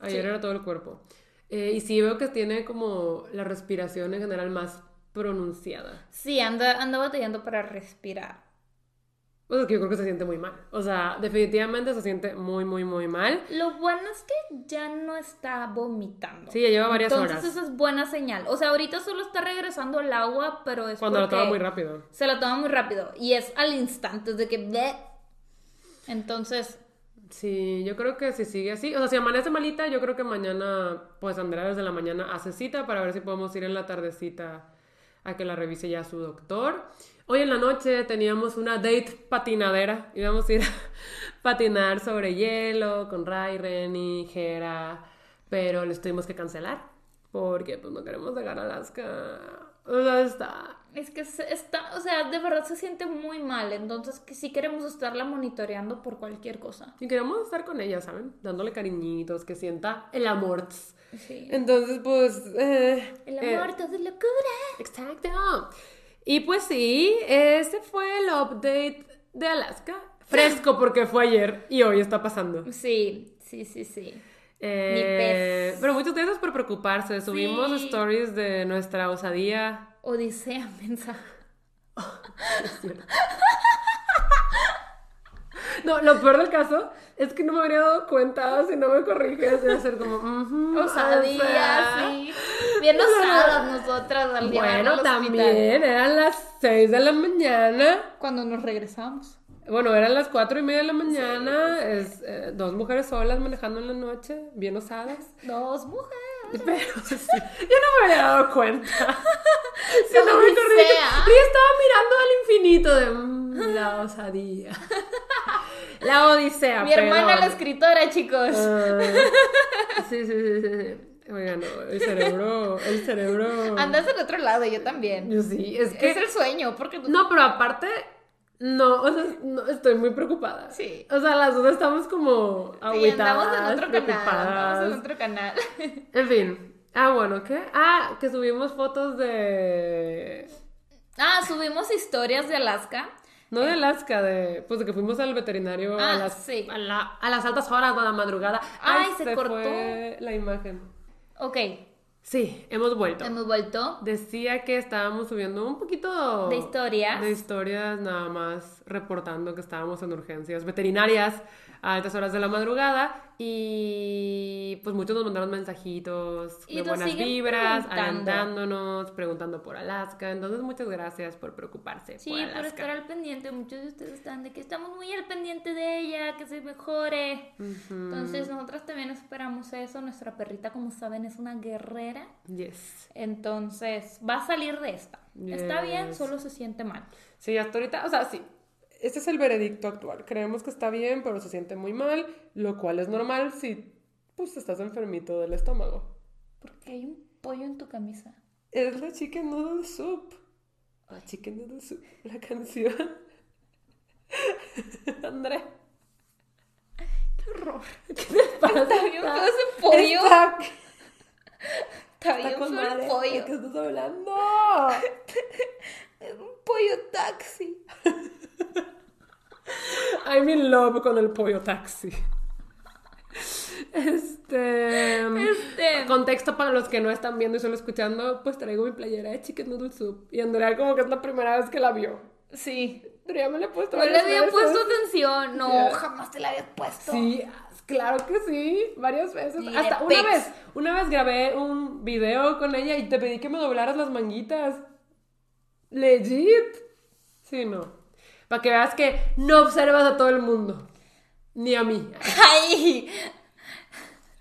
B: Ayer
A: Sí.
B: era todo el cuerpo. Eh, y sí veo que tiene como la respiración en general más pronunciada.
A: Sí, anda, anda batallando para respirar.
B: O sea, que yo creo que se siente muy mal. O sea, definitivamente se siente muy, muy, muy mal.
A: Lo bueno es que ya no está vomitando.
B: Sí, ya lleva varias
A: Entonces
B: horas.
A: eso es buena señal. O sea, ahorita solo está regresando el agua, pero es
B: Cuando lo
A: porque
B: toma muy rápido.
A: Se lo toma muy rápido. Y es al instante, de que... bleh. Entonces,
B: Sí, yo creo que si sigue así, o sea, si amanece malita, yo creo que mañana, pues Andrea desde la mañana hace cita para ver si podemos ir en la tardecita a que la revise ya su doctor. Hoy en la noche teníamos una date patinadera, íbamos a ir a [laughs] patinar sobre hielo con Ray, Renny, Jera, pero les tuvimos que cancelar porque pues no queremos dejar Alaska. O sea, está...
A: es que está... O sea, de verdad se siente muy mal. Entonces, que sí queremos estarla monitoreando por cualquier cosa.
B: Y queremos estar con ella, ¿saben? Dándole cariñitos, que sienta el amor.
A: Sí.
B: Entonces, pues... eh,
A: El
B: eh,
A: amor, todo es locura.
B: Exacto. Y pues sí, ese fue el update de Alaska. Fresco porque fue ayer y hoy está pasando.
A: Sí, sí, sí, sí.
B: Eh,
A: pez.
B: pero muchas gracias por preocuparse. Subimos
A: Sí.
B: stories de nuestra osadía.
A: Odisea, mensa. [laughs]
B: No, lo peor del caso es que no me habría dado cuenta si no me corriges. De hacer como. "Ujú, o
A: Osadía,
B: sea".
A: sí. Bien osadas nosotras al
B: Bueno, también eran las 6 de la mañana.
A: Cuando nos regresamos.
B: Bueno, eran las cuatro y media de la mañana, es, eh, dos mujeres solas manejando en la noche, bien osadas.
A: Dos mujeres. [laughs]
B: Pero sí, [laughs] yo no me había dado cuenta.
A: La
B: no me estaba mirando al infinito de la osadía. [laughs] La odisea.
A: Mi hermana, la escritora, chicos.
B: Ah, sí, sí, sí, sí, sí. Oigan, no, el cerebro, el cerebro.
A: Andas del otro lado, yo también.
B: Yo sí, es que.
A: Es el sueño, porque
B: No, pero aparte, no, o sea, no, estoy muy preocupada.
A: Sí.
B: O sea, las dos estamos como
A: Sí,
B: agüitadas,
A: andamos en otro canal.
B: preocupadas.
A: Andamos en otro canal.
B: En fin. Ah, bueno, ¿qué? Ah, que subimos fotos de...
A: Ah, subimos historias de Alaska.
B: No de Alaska, de... Pues de que fuimos al veterinario a,
A: Ah,
B: las,
A: sí.
B: a, la- a las altas horas de la madrugada.
A: Ay, se cortó.
B: fue la imagen.
A: Ok,
B: Sí, hemos vuelto.
A: hemos vuelto.
B: Decía que estábamos subiendo un poquito...
A: De historias.
B: De historias, nada más reportando que estábamos en urgencias veterinarias a altas horas de la madrugada y pues muchos nos mandaron mensajitos
A: Y
B: de buenas vibras,
A: preguntando.
B: alentándonos, preguntando por Alaska. Entonces, muchas gracias por preocuparse
A: Sí,
B: por
A: por estar al pendiente. Muchos de ustedes están de que estamos muy al pendiente de ella, que se mejore.
B: Ujú.
A: Entonces, nosotras también esperamos eso. Nuestra perrita, como saben, es una guerrera.
B: Yes.
A: Entonces, va a salir de esta. Está bien,
B: Yes.
A: solo se siente mal.
B: Sí, hasta ahorita, o sea, sí. Este es el veredicto actual. Creemos que está bien, pero se siente muy mal, lo cual es normal si pues estás enfermito del estómago.
A: Porque hay un pollo en tu camisa.
B: Es la Chicken Noodle Soup. La Chicken Noodle Soup. La canción. [laughs] André.
A: ¡Qué horror!
B: ¿Qué te pasa?
A: Está bien feo ese pollo.
B: Está,
A: Está
B: está
A: bien
B: con
A: el
B: madre. ¿De
A: pollo.
B: qué estás hablando? [laughs]
A: Es un pollo taxi. [laughs] [laughs]
B: I'm in love con el pollo taxi. Este.
A: Este.
B: Contexto para los que no están viendo y solo escuchando, pues traigo mi playera de Chicken Noodle Soup. Y Andrea, como que es la primera vez que la vio.
A: Sí.
B: Andrea me la he puesto.
A: No le había
B: veces.
A: puesto atención. No, jamás te la había puesto.
B: Sí, claro que sí, varias veces. Hasta una vez, una vez grabé un video con ella y te pedí que me doblaras las manguitas. Legit. Sí, no. Para que veas que no observas a todo el mundo. Ni a mí.
A: ¡Ay!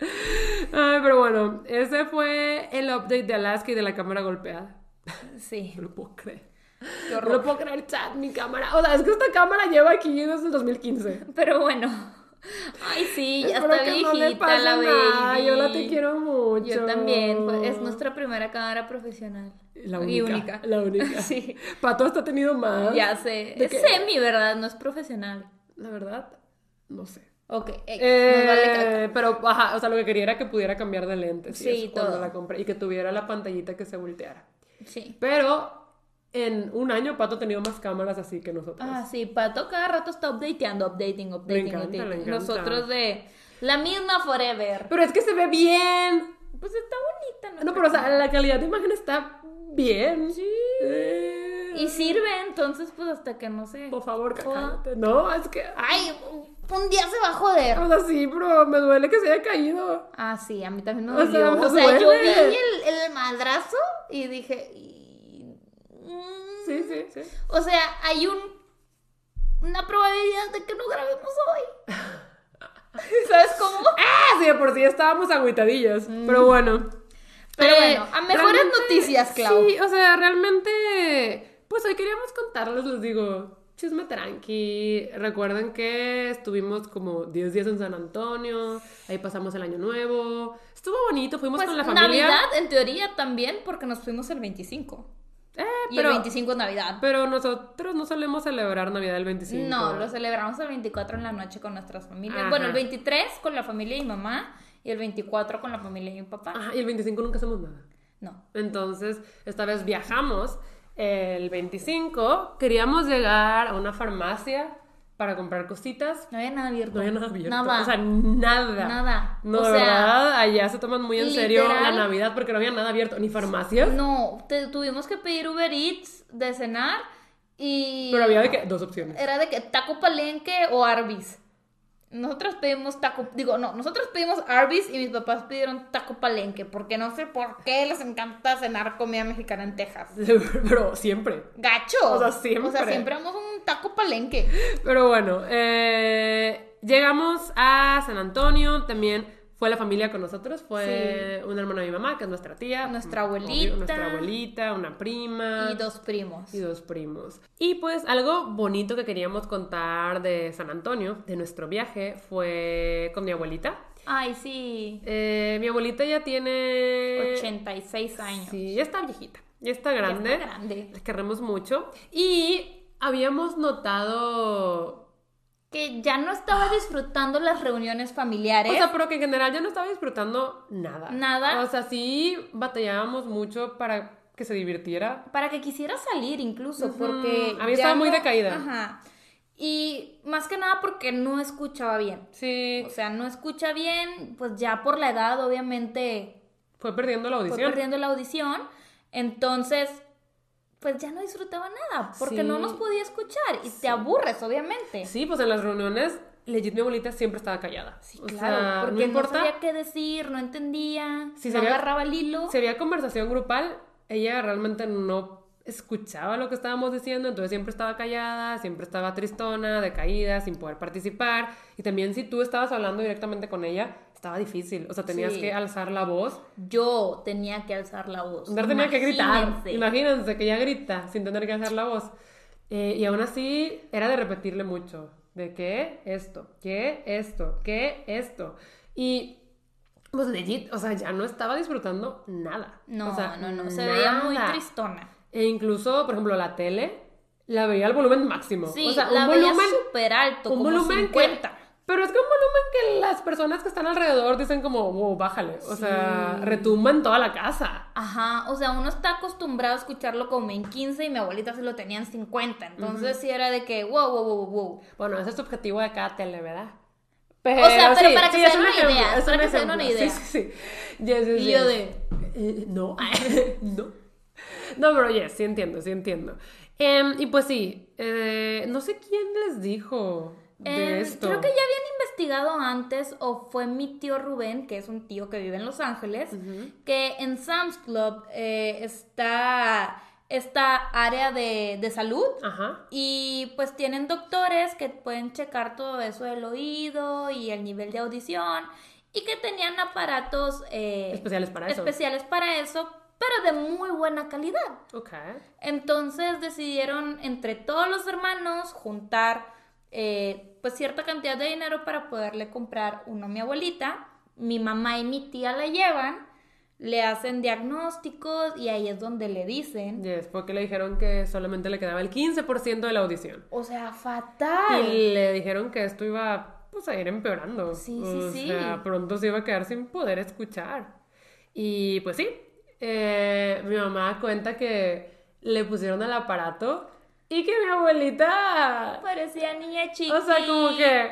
B: Ay, pero bueno, ese fue el update de Alaska y de la cámara golpeada.
A: Sí,
B: No lo puedo creer. No lo puedo creer, chat, mi cámara. O sea, es que esta cámara lleva aquí desde el 2015.
A: Pero bueno. Ay, sí, ya
B: Espero
A: está
B: que
A: viejita
B: no le pase
A: la baby.
B: Yo la te quiero mucho.
A: Yo también. Es nuestra primera cámara profesional.
B: La
A: Y
B: única.
A: única.
B: La única. [laughs]
A: Sí.
B: Pato hasta ha tenido más.
A: Ya sé.
B: ¿De
A: Es semi, ¿verdad? No es profesional.
B: La verdad, no sé.
A: Ok.
B: Eh,
A: vale
B: pero, ajá, o sea, lo que quería era que pudiera cambiar de lentes. y
A: Sí,
B: eso cuando
A: todo.
B: la compré. Y que tuviera la pantallita que se volteara.
A: Sí.
B: Pero en un año Pato ha tenido más cámaras así que nosotros.
A: Ah, sí, Pato cada rato está updateando, updating, updating,
B: encanta, le
A: updating.
B: encanta.
A: Nosotros de la misma forever.
B: Pero es que se ve bien.
A: Pues está bonita, ¿no?
B: No, pero o sea, la calidad de imagen está bien.
A: Sí.
B: Eh,
A: Y sirve, entonces, pues hasta que no sé.
B: Por favor, cállate. No, es que.
A: Ay, un día se va a joder.
B: O sea, sí, pero me duele que se haya caído.
A: Ah, sí, a mí también me
B: O
A: dolió.
B: sea,
A: O
B: me
A: sea, yo vi el madrazo y dije. Mm,
B: Sí, sí, sí.
A: O sea, hay un una probabilidad de que no grabemos hoy. [laughs] ¿Sabes cómo?
B: Ah, sí, de por sí estábamos agüitadillas. Pero bueno.
A: Mm. Pero
B: Eh,
A: bueno, a mejores noticias, Clau.
B: Sí, o sea, realmente. Pues hoy queríamos contarles, les digo, chisme tranqui. Recuerden que estuvimos como 10 días en San Antonio. Ahí pasamos el año nuevo. Estuvo bonito, fuimos
A: Pues
B: con la familia.
A: Navidad, en teoría, también, porque nos fuimos el 25.
B: Eh,
A: Y
B: pero,
A: el 25 es Navidad.
B: pero nosotros no solemos celebrar Navidad el 25.
A: No, lo celebramos el 24 en la noche con nuestras familias.
B: Ajá.
A: Bueno, el 23 con la familia de mi mamá y el 24 con la familia de mi papá.
B: Ajá, y el 25 nunca hacemos nada.
A: No.
B: Entonces, esta vez viajamos el 25. Queríamos llegar a una farmacia para comprar cositas.
A: No había nada abierto.
B: No había nada abierto.
A: Nada.
B: O sea, nada.
A: Nada.
B: No,
A: O
B: de
A: sea,
B: verdad, allá se toman muy en serio la Navidad porque no había nada abierto. Ni farmacias.
A: No, te- tuvimos que pedir Uber Eats de cenar y...
B: Pero había de que dos opciones.
A: Era de que taco palenque o Arby's. Nosotros pedimos taco, digo, no, nosotros pedimos Arby's y mis papás pidieron taco palenque, porque no sé por qué les encanta cenar comida mexicana en Texas. [laughs]
B: Pero siempre.
A: Gacho.
B: O sea, siempre.
A: O sea, siempre vamos un taco palenque.
B: Pero bueno, eh, llegamos a San Antonio. También fue la familia con nosotros. Fue un hermano de mi mamá, que es nuestra tía.
A: Nuestra
B: obvio,
A: abuelita.
B: nuestra abuelita, una prima.
A: Y dos primos.
B: y dos primos. Y pues algo bonito que queríamos contar de San Antonio, de nuestro viaje, fue con mi abuelita.
A: Ay, sí.
B: Eh, mi abuelita ya tiene...
A: 86 años.
B: Sí, ya está viejita, ya está
A: Ya
B: grande.
A: está grande.
B: La queremos mucho. Y habíamos notado...
A: Que ya no estaba [gasps] disfrutando las reuniones familiares.
B: O sea, pero que en general ya no estaba disfrutando nada.
A: Nada.
B: O sea, sí batallábamos mucho para que se divirtiera.
A: para que quisiera salir incluso, porque...
B: A mí estaba muy decaída.
A: Ajá. Y más que nada porque no escuchaba bien.
B: Sí,
A: O sea, no escucha bien, pues ya por la edad obviamente
B: fue perdiendo la
A: fue
B: audición.
A: perdiendo la audición. Entonces, pues ya no disfrutaba nada, porque
B: Sí.
A: no nos podía escuchar y te aburres, obviamente.
B: Sí, pues en las reuniones, legit mi abuelita siempre estaba callada.
A: Sí,
B: O
A: claro,
B: sea,
A: porque
B: no
A: no,
B: importa.
A: sabía qué decir, no entendía,
B: Si
A: no
B: se había-
A: agarraba el hilo.
B: Si había conversación grupal, ella realmente no escuchaba lo que estábamos diciendo, entonces siempre estaba callada, siempre estaba tristona, decaída, sin poder participar. Y también si tú estabas hablando directamente con ella, estaba difícil. O sea, tenías
A: Sí.
B: que alzar la voz.
A: Yo tenía que alzar la voz.
B: Andar tenía que gritar.
A: Imagínense.
B: Que ella grita sin tener que alzar la voz. Eh, y aún así era de repetirle mucho. De qué esto, qué esto, qué esto. Y pues legit, o sea, ya no estaba disfrutando nada.
A: No,
B: O sea,
A: no, no, se veía muy
B: nada.
A: tristona.
B: E incluso, por ejemplo, la tele la veía al volumen máximo.
A: Sí,
B: o sea,
A: la
B: un
A: veía
B: volumen,
A: súper alto,
B: un
A: como
B: volumen
A: 50.
B: que pero es que un volumen que las personas que están alrededor dicen como, wow, bájale. O sea,
A: Sí.
B: retumba en toda la casa.
A: Ajá, o sea, uno está acostumbrado a escucharlo como en 15 y mi abuelita se lo tenía en 50. Entonces sí era de que, wow, wow, wow, wow.
B: Bueno, ese es tu objetivo de cada tele, ¿verdad?
A: O sea, pero para que se
B: es
A: den
B: un
A: una
B: ejemplo,
A: idea, para
B: un
A: que se den una idea.
B: Sí, sí, sí. Yes, yes,
A: Y yo de-
B: Eh, no, [laughs] no. No, pero yes, sí entiendo, sí entiendo. Em, y pues sí, eh, no sé quién les dijo de
A: Eh,
B: esto.
A: Creo que ya habían investigado antes, o fue mi tío Rubén, que es un tío que vive en Los Ángeles, que en Sam's Club eh, está esta área de, de salud.
B: Ajá.
A: Y pues tienen doctores que pueden checar todo eso del oído y el nivel de audición y que tenían aparatos eh,
B: Especiales para eso.
A: especiales para eso, pero de muy buena calidad.
B: Ok.
A: Entonces decidieron entre todos los hermanos juntar eh, pues cierta cantidad de dinero para poderle comprar uno a mi abuelita. Mi mamá y mi tía la llevan, le hacen diagnósticos y ahí es donde le dicen.
B: Yes, porque le dijeron que solamente le quedaba el 15% de la audición.
A: O sea, fatal.
B: Y le dijeron que esto iba pues, a ir empeorando.
A: Sí, sí,
B: o
A: sí.
B: sea, pronto se iba a quedar sin poder escuchar. Y pues sí, eh, mi mamá cuenta que le pusieron el aparato y que mi abuelita...
A: Parecía niña chiquita.
B: O sea, como que-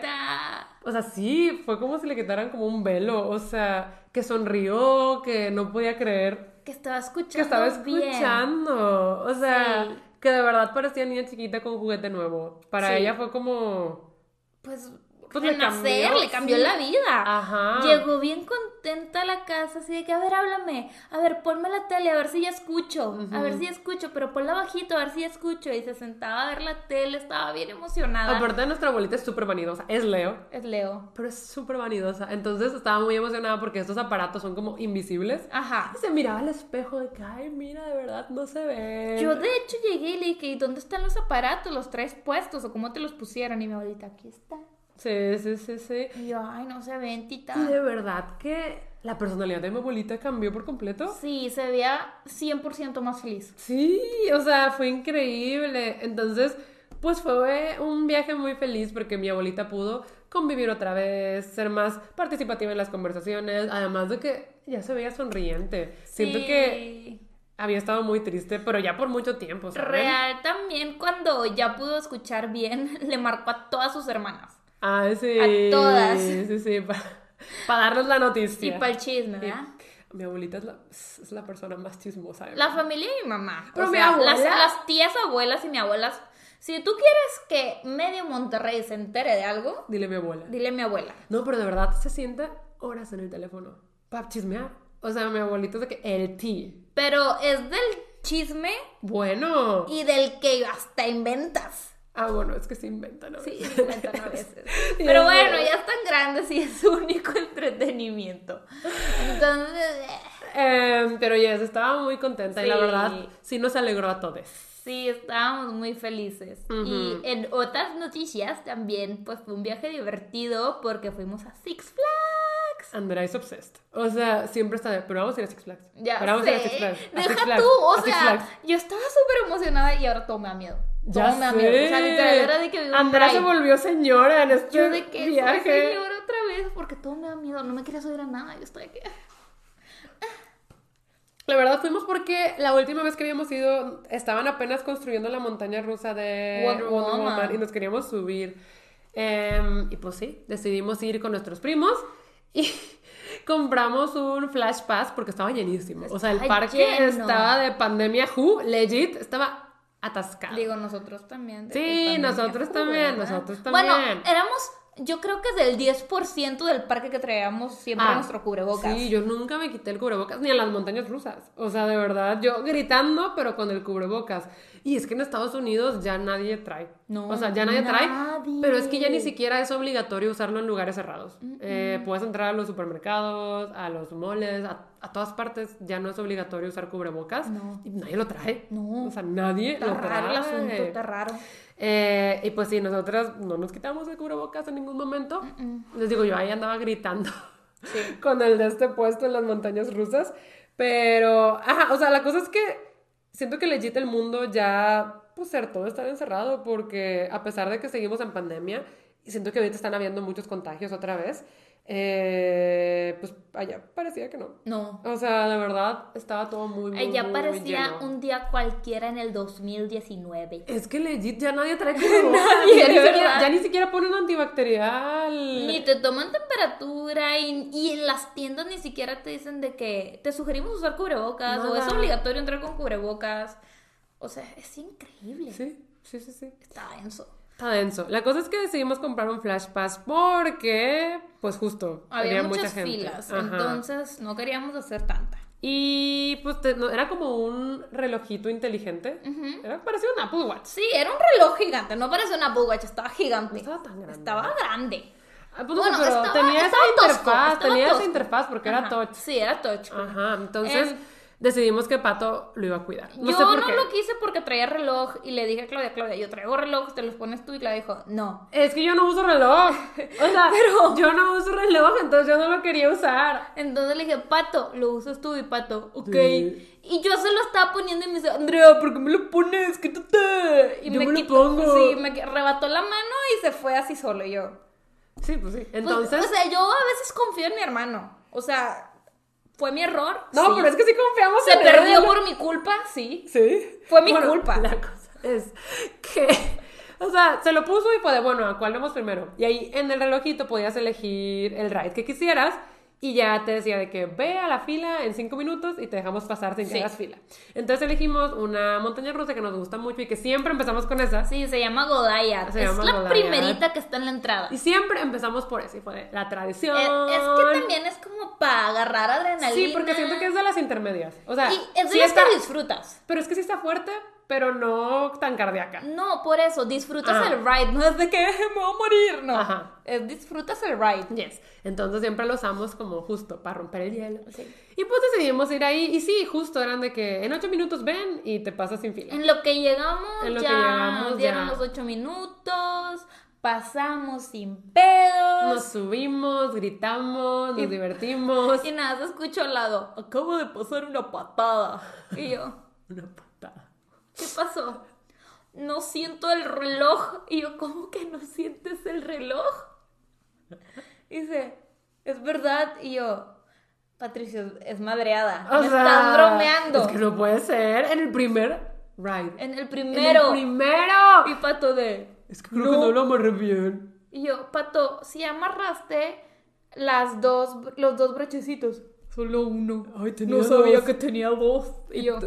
B: O sea, sí, fue como si le quitaran como un velo. O sea, que sonrió, que no podía creer
A: Que estaba escuchando.
B: que estaba
A: bien.
B: escuchando. O sea,
A: Sí.
B: que de verdad parecía niña chiquita con juguete nuevo. Para
A: Sí.
B: ella fue como...
A: Pues,
B: Pues
A: de
B: le
A: nacer,
B: cambió,
A: le cambió
B: sí.
A: la vida.
B: Ajá.
A: Llegó bien contenta a la casa, así de que, a ver, háblame, a ver, ponme la tele, a ver si ya escucho, a ver si ya escucho, pero ponla bajito, a ver si ya escucho. Y se sentaba a ver la tele, estaba bien emocionada.
B: Aparte nuestra abuelita es súper vanidosa. Es Leo.
A: Es Leo.
B: Pero es súper vanidosa. Entonces estaba muy emocionada porque estos aparatos son como invisibles.
A: Ajá.
B: Y se miraba al espejo de que, ay, mira, de verdad no se ve.
A: Yo de hecho llegué y le dije, ¿y dónde están los aparatos? ¿Los traes puestos o cómo te los pusieron? Y mi abuelita, aquí está.
B: Sí, sí, sí, sí.
A: Y yo, ay, no se ven, tita.
B: Y de verdad que la personalidad de mi abuelita cambió por completo.
A: Sí, se veía 100% más feliz.
B: Sí, o sea, fue increíble. Entonces, pues fue un viaje muy feliz porque mi abuelita pudo convivir otra vez, ser más participativa en las conversaciones, además de que ya se veía sonriente. Siento
A: Sí.
B: que había estado muy triste, pero ya por mucho tiempo, ¿saben?
A: Real también cuando ya pudo escuchar bien, [laughs] le marcó a todas sus hermanas.
B: Ah, sí.
A: A todas.
B: Sí, sí, para darnos la
A: Y
B: noticia.
A: para el chisme, ¿verdad?
B: Mi abuelita es la, es la persona más chismosa. de
A: La familia de mi mamá.
B: Pero
A: o
B: mi
A: sea,
B: abuela-
A: Las, las tías, abuelas y mi abuelas. Si tú quieres que medio Monterrey se entere de algo,
B: Dile a mi abuela.
A: dile a mi abuela.
B: No, pero de verdad se sienta horas en el teléfono para chismear. O sea, mi abuelito es de que el ti.
A: Pero es del chisme
B: Bueno.
A: y del que hasta inventas.
B: Ah, bueno, es que se inventan a
A: Sí,
B: veces.
A: inventan a veces. [laughs] Pero bueno, ya están grandes y es su único [laughs] entretenimiento. Entonces, eh,
B: Em, pero yes, estaba muy contenta y la verdad sí nos alegró a todos.
A: sí, estábamos muy felices. Y en otras noticias también, pues fue un viaje divertido porque fuimos a Six Flags.
B: Andrea es obsessed. O sea, siempre está de, pero vamos a ir a Six Flags.
A: Ya
B: pero vamos
A: sé.
B: a ir a Six Flags. a Six
A: Deja
B: Flags,
A: tú, o sea, yo estaba súper emocionada y ahora todo me da miedo.
B: Ya sé.
A: miedo. O sea, literal era de que
B: Andrea se volvió señora en este
A: Yo de que soy
B: viaje.
A: señora otra vez porque todo me da miedo. No me quería subir a nada. Yo estoy aquí.
B: La verdad fuimos porque la última vez que habíamos ido estaban apenas construyendo la montaña rusa de
A: Wonder Woman.
B: y nos queríamos subir. Em, y pues sí, decidimos ir con nuestros primos y [laughs] compramos un flash pass porque estaba llenísimo. O sea, el parque
A: lleno.
B: estaba de pandemia who, legit, estaba atascado.
A: Digo, nosotros también.
B: Sí, nosotros también, nosotros
A: Bueno,
B: también.
A: éramos, yo creo que del 10% del parque que traíamos siempre
B: Ah,
A: nuestro cubrebocas.
B: Sí, yo nunca me quité el cubrebocas ni en las montañas rusas. O sea, de verdad, yo gritando, pero con el cubrebocas. Y es que en Estados Unidos ya nadie trae.
A: No,
B: o sea, ya nadie, trae. Pero es que ya ni siquiera es obligatorio usarlo en lugares cerrados. Eh, puedes entrar a los supermercados, a los moles, a, a todas partes. Ya no es obligatorio usar cubrebocas.
A: No.
B: Y nadie lo trae.
A: No.
B: O sea, nadie
A: Está
B: lo
A: raro
B: trae.
A: el asunto, está raro.
B: Eh, y pues sí, nosotras no nos quitamos el cubrebocas en ningún momento. Les digo, yo ahí andaba gritando [laughs] con el de este puesto en las montañas rusas. Pero, ajá, o sea, la cosa es que siento que legit el mundo ya, pues, ser todo estar encerrado porque a pesar de que seguimos en pandemia, y siento que ahorita están habiendo muchos contagios otra vez, eh, pues allá parecía que no.
A: No.
B: O sea, de verdad, estaba todo muy, muy,
A: Ella
B: muy
A: parecía
B: lleno.
A: un día cualquiera en el 2019.
B: Es que legit ya nadie trae [laughs] cubrebocas.
A: Nadie,
B: ya, ni siquiera,
A: verdad.
B: ya ni siquiera ponen antibacterial.
A: Ni te toman temperatura y, y en las tiendas ni siquiera te dicen de que te sugerimos usar cubrebocas o es obligatorio entrar con cubrebocas. O sea, es increíble.
B: Sí, sí, sí, sí.
A: Está denso.
B: Está denso. La cosa es que decidimos comprar un Flash Pass porque, pues justo,
A: Había,
B: mucha
A: muchas
B: gente.
A: filas,
B: Ajá.
A: entonces no queríamos hacer tanta.
B: Y pues te- no, era como un relojito inteligente. Era parecía un Apple Watch.
A: Sí, era un reloj gigante, no parecía una Apple Watch, estaba gigante.
B: No estaba tan grande.
A: Estaba grande.
B: Ah, pues no,
A: Bueno,
B: pero
A: estaba-
B: tenía
A: estaba
B: esa
A: tosco,
B: interfaz, tenía esa interfaz porque era touch.
A: Sí, era touch.
B: Ajá, entonces, decidimos que Pato lo iba a cuidar. No
A: yo
B: sé por
A: no
B: qué.
A: lo quise porque traía reloj y le dije a Claudia, Claudia, yo traigo reloj, te los pones tú y Claudia dijo, no.
B: Es que yo no uso reloj. O sea, [laughs]
A: Pero-
B: yo no uso reloj, entonces yo no lo quería usar.
A: Entonces le dije, Pato, lo usas tú y Pato, ok.
B: Sí.
A: Y yo se lo estaba poniendo y me dice, Andrea, ¿por qué me lo pones? Quítate. Y
B: Yo me
A: quitó-
B: pongo.
A: Sí, me arrebató la mano y se fue así solo y yo.
B: Sí, pues sí.
A: Pues,
B: Entonces.
A: o sea, yo a veces confío en mi hermano. O sea, fue mi error.
B: no,
A: sí.
B: pero es que sí confiamos
A: Se
B: en
A: perdió
B: él.
A: por mi culpa, sí.
B: Sí.
A: Fue mi culpa.
B: La cosa es que, [laughs] o sea, se lo puso y fue de, bueno, ¿a cuál vamos primero? Y ahí en el relojito podías elegir el ride que quisieras y ya te decía de que ve a la fila en cinco minutos y te dejamos pasar sin que
A: Sí.
B: hagas fila. Entonces elegimos una montaña rusa que nos gusta mucho y que siempre empezamos con esa.
A: Sí, se llama Godayat.
B: Se
A: es
B: llama
A: la
B: Godayat.
A: primerita que está en la entrada.
B: Y siempre empezamos por eso y fue la tradición.
A: Es, es que también es como para agarrar adrenalina.
B: Sí, porque siento que es de las intermedias. O sea,
A: Y es de
B: sí
A: las
B: está,
A: que disfrutas.
B: pero es que sí está fuerte, pero no tan cardíaca.
A: No, por eso, disfrutas
B: Ajá.
A: el ride, no es de que [laughs] me voy a morir, no.
B: Ajá.
A: Es disfrutas el ride.
B: Yes. Entonces siempre lo usamos como justo para romper el hielo.
A: Sí.
B: Y pues decidimos ir ahí. Y sí, justo eran de que en ocho minutos ven y te pasas sin fila.
A: En lo que llegamos,
B: En lo
A: ya
B: que llegamos,
A: dieron
B: ya.
A: los ocho minutos, pasamos sin pedos.
B: Nos subimos, gritamos, nos divertimos. [laughs]
A: Y nada, se escuchó al lado, acabo de pasar una patada. [laughs] Y yo,
B: Una patada.
A: ¿Qué pasó? No siento el reloj. Y yo, ¿cómo que no sientes el reloj? Y dice, ¿es verdad? Y yo, Patricio, es madreada.
B: O
A: Me
B: sea,
A: estás bromeando.
B: Es que no puede ser. En el primer ride.
A: En el
B: En
A: primero.
B: el primero.
A: Y Pato de...
B: Es que creo que no lo amarré bien.
A: Y yo, Pato, si amarraste las dos, los dos brochecitos. Solo uno.
B: Ay, tenía
A: no sabía que tenía dos. Y yo,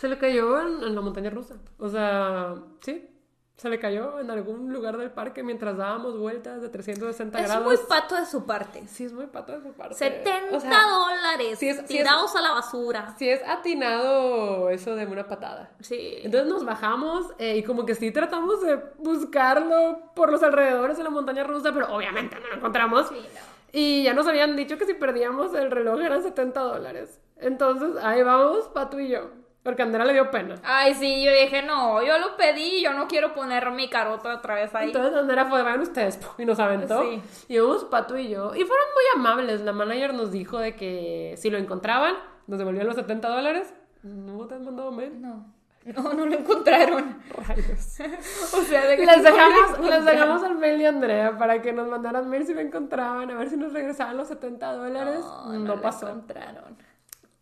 B: Se le cayó en, en la montaña rusa. O sea, sí. Se le cayó en algún lugar del parque mientras dábamos vueltas de 360
A: es
B: grados.
A: muy pato de su parte.
B: Sí, es muy pato de su parte.
A: 70
B: O sea,
A: dólares
B: sí es- sí es-
A: tirados a la basura.
B: Sí es atinado eso de una patada.
A: Sí.
B: Entonces nos bajamos eh, y como que sí tratamos de buscarlo por los alrededores de la montaña rusa, pero obviamente no lo encontramos.
A: Sí, no.
B: Y ya nos habían dicho que si perdíamos el reloj eran 70 dólares. Entonces ahí vamos, Pato y yo. Porque Andrea le dio pena.
A: Ay, sí, yo dije, no, yo lo pedí, yo no quiero poner mi carota otra vez ahí.
B: Entonces Andrea fue, vayan ustedes, [laughs] y nos aventó.
A: Sí.
B: Y íbamos Pato y yo. Y fueron muy amables. La manager nos dijo de que si lo encontraban, nos devolvían los 70 dólares. No te han mandado mail.
A: No, no, no lo encontraron.
B: Rayos. [laughs]
A: O sea, de que
B: Les
A: no lo
B: dejamos, les
A: encontraron.
B: dejamos el mail de Andrea para que nos mandaran mail si lo encontraban, a ver si nos regresaban los 70 dólares.
A: No,
B: No,
A: no lo
B: pasó.
A: encontraron.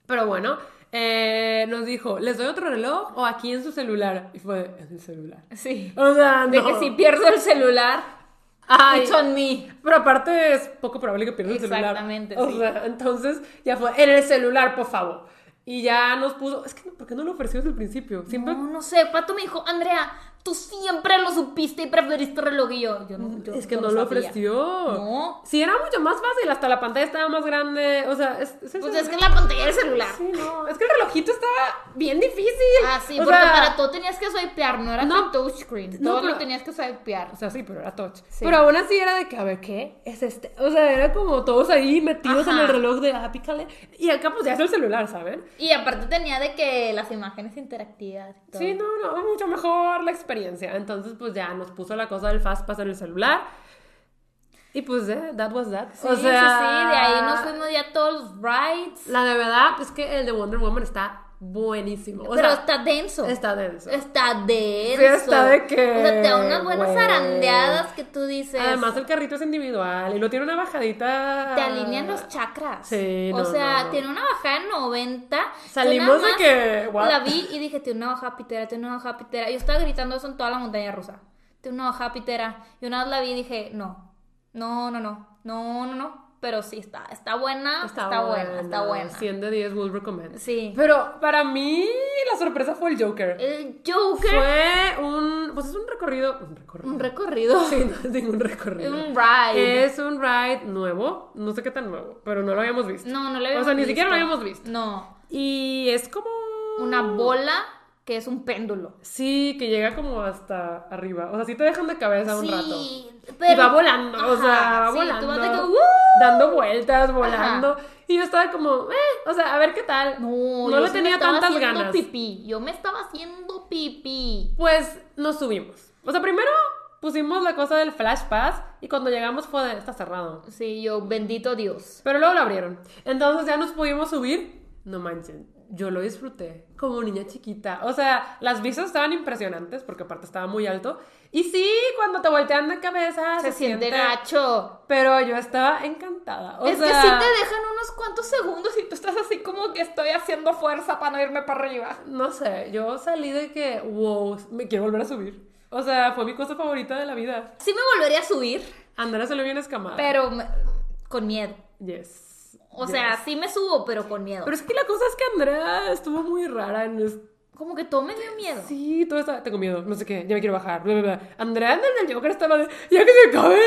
B: Pero bueno, eh, nos dijo, ¿les doy otro reloj o aquí en su celular? Y fue, en el celular.
A: Sí.
B: O sea, no.
A: De que si pierdo el celular,
B: Ay,
A: it's on me.
B: Pero aparte es poco probable que pierdas el celular.
A: Exactamente,
B: O
A: sí.
B: sea, entonces ya fue, en el celular, por favor. Y ya nos puso, es que, ¿por qué no lo ofreció desde el principio? Siempre
A: No, no sé, Pato me dijo, Andrea, tú siempre lo supiste y preferiste reloj y yo. yo, no, yo
B: es que
A: yo
B: no lo
A: sabía.
B: ofreció.
A: No.
B: Sí, era mucho más fácil, hasta la pantalla estaba más grande. O sea, es, es
A: Pues es que la pantalla del celular.
B: Sí, no, es que el relojito estaba bien difícil.
A: Ah, sí,
B: O
A: porque
B: sea,
A: para todo tenías que swipear, no era
B: No.
A: touchscreen.
B: No,
A: todo
B: pero-
A: lo tenías que swipear.
B: O sea, sí, pero era touch.
A: Sí.
B: Pero aún así era de que, a ver, ¿qué es este? O sea, era como todos ahí metidos en el reloj de, ah, pícale. Y acá pues ya es el celular, ¿saben?
A: Y aparte tenía de que las imágenes interactivas todo.
B: Sí, no, no, mucho mejor la experiencia. Entonces, pues ya nos puso la cosa del Fastpass en el celular. Y pues, eh, that was that.
A: Sí,
B: o
A: sí,
B: sea,
A: sí, de ahí nos fuimos ya todos los rides.
B: La de verdad es que el de Wonder Woman está buenísimo. O
A: pero
B: sea,
A: está denso.
B: está denso.
A: Está denso.
B: Sí, está de que,
A: O sea, te da unas buenas
B: güey.
A: zarandeadas que tú dices.
B: Además, el carrito es individual y lo tiene una bajadita.
A: te alinean los chakras.
B: Sí,
A: O
B: no,
A: sea,
B: no,
A: tiene una bajada de 90. Yo
B: Salimos de que, what?
A: La vi y dije, tiene una bajada pitera, tiene una bajada pitera. Yo estaba gritando eso en toda la montaña rusa. Tiene una bajada pitera. Y una vez la vi y dije, no, no, no, no, no, no, no. Pero sí, está, está buena, está, buena, está buena.
B: 100 de 10 will recommend.
A: Sí.
B: Pero para mí, la sorpresa fue el Joker.
A: El Joker,
B: Fue un. Pues es un recorrido. Un recorrido.
A: un recorrido. [laughs]
B: Sí, no es ningún recorrido.
A: Un ride.
B: Es un ride nuevo. No sé qué tan nuevo, pero no lo habíamos visto.
A: No, no le
B: O
A: habíamos
B: sea, ni
A: visto.
B: siquiera lo habíamos visto.
A: No.
B: Y es como.
A: Una bola que es un péndulo.
B: Sí, que llega como hasta arriba. O sea, sí te dejan de cabeza un
A: sí,
B: rato.
A: pero...
B: Y va volando, o sea, va
A: sí, tú
B: volando.
A: vas de que, ¡uh!
B: Dando vueltas, volando. Y yo estaba como, eh, o sea, a ver qué tal.
A: No,
B: no
A: yo
B: le
A: sí me
B: tenía
A: estaba
B: tantas
A: haciendo
B: ganas.
A: pipí. Yo me estaba haciendo pipí.
B: Pues nos subimos. O sea, primero pusimos la cosa del Flash Pass y cuando llegamos fue de, está cerrado.
A: Sí, yo, bendito Dios.
B: Pero luego lo abrieron. Entonces ya nos pudimos subir. No manchen, yo lo disfruté como niña chiquita. O sea, las vistas estaban impresionantes porque aparte estaba muy alto. Y sí, cuando te voltean de cabeza
A: Se, siente gacho.
B: Pero yo estaba encantada. O
A: es
B: sea,
A: que sí te dejan unos cuantos segundos y tú estás así como que estoy haciendo fuerza para no irme para arriba.
B: No sé, yo salí de que, wow, me quiero volver a subir. O sea, fue mi cosa favorita de la vida.
A: Sí me volvería a subir,
B: se lo bien escamada.
A: pero con miedo.
B: Yes.
A: O
B: yes.
A: sea, sí me subo, pero con miedo.
B: Pero es que la cosa es que Andrea estuvo muy rara en
A: Como que todo me dio miedo.
B: Sí, todo está... Tengo miedo, no sé qué, ya me quiero bajar, bla, bla, bla. Andrea en el Joker estaba de... ¡Ya que se acabe!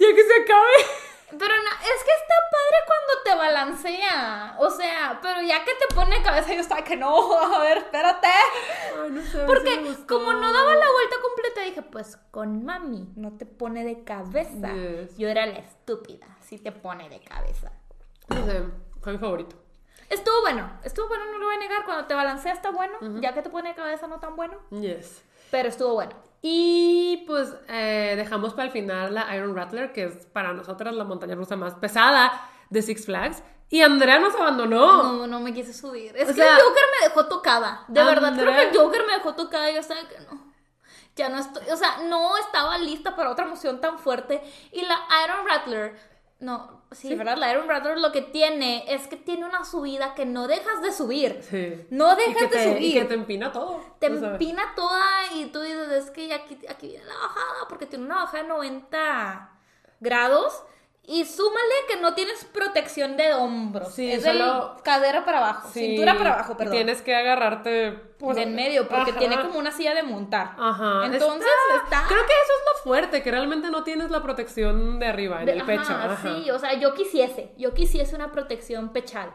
B: ¡Ya que se acabe!
A: Pero na- es que está padre cuando te balancea. O sea, pero ya que te pone cabeza, yo estaba que no, a ver, espérate.
B: Ay, no sé,
A: Porque como no daba la vuelta completa, dije, pues con mami no te pone de cabeza.
B: Yes.
A: Yo era la estúpida, sí te pone de cabeza.
B: No sé, fue mi favorito.
A: Estuvo bueno, estuvo bueno, no lo voy a negar. Cuando te balancea está bueno, ya que te pone de cabeza no tan bueno,
B: Yes.
A: pero estuvo bueno.
B: Y pues eh, dejamos para el final la Iron Rattler, que es para nosotras la montaña rusa más pesada de Six Flags. Y Andrea nos abandonó.
A: No, no me quise subir. Es
B: O
A: que
B: sea,
A: el Joker me dejó tocada. De verdad, creo que
B: Andrea-
A: el Joker me dejó tocada yo estaba que no. Ya no estoy, o sea, no estaba lista para otra emoción tan fuerte. Y la Iron Rattler, no, sí, ¿verdad? La Iron Rattler lo que tiene es que tiene una subida que no dejas de subir.
B: Sí.
A: No dejas de
B: te-
A: subir.
B: Y que te empina todo.
A: te empina toda y tú dices, es que aquí, aquí viene la bajada, porque tiene una bajada de 90 grados. Y súmale que no tienes protección de hombros.
B: Sí,
A: es
B: solo-
A: de cadera para abajo,
B: Sí,
A: cintura para abajo, perdón.
B: Tienes que agarrarte pues,
A: de en medio, porque
B: ajá.
A: tiene como una silla de montar.
B: Ajá.
A: Entonces está.
B: Creo que eso es lo fuerte, que realmente no tienes la protección de arriba, en
A: de-
B: el
A: ajá,
B: pecho. Ajá.
A: Sí, o sea, yo quisiese, yo quisiese una protección pechal.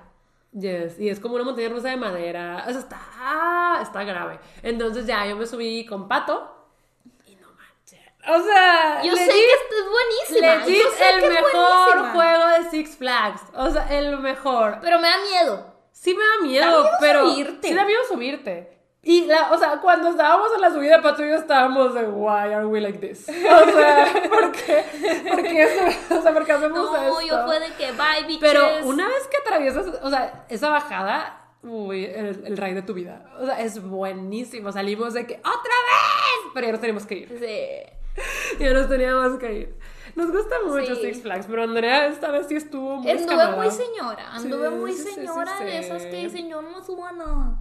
B: Yes, y es como una montaña rusa de madera. O sea, está, está grave. Entonces ya yo me subí con Pato. O sea,
A: Yo sé que esto es buenísima.
B: legit
A: yo sé
B: el
A: que es
B: mejor
A: buenísima,
B: juego de Six Flags. O sea, el mejor.
A: Pero me da miedo.
B: Sí me da miedo,
A: Da miedo
B: pero.
A: subirte.
B: Sí da miedo subirte. Y, la, o sea, cuando estábamos en la subida de Pato y yo estábamos de, why are we like this? O sea, [laughs] ¿por qué? ¿Por qué eso? O sea, ¿por qué hacemos
A: No,
B: esto?
A: yo fue de que bye, bitches.
B: Pero una vez que atraviesas, o sea, esa bajada, uy, el, el ride de tu vida. O sea, es buenísimo. Salimos de que, ¡otra vez! Pero ya nos teníamos que ir.
A: Sí. [laughs]
B: Ya nos teníamos que ir. Nos gusta mucho
A: Sí.
B: Six Flags, pero Andrea esta vez sí estuvo muy
A: Anduve
B: escamada.
A: muy señora, anduve
B: Sí,
A: muy señora
B: sí.
A: de esas que dicen yo no subo a nada.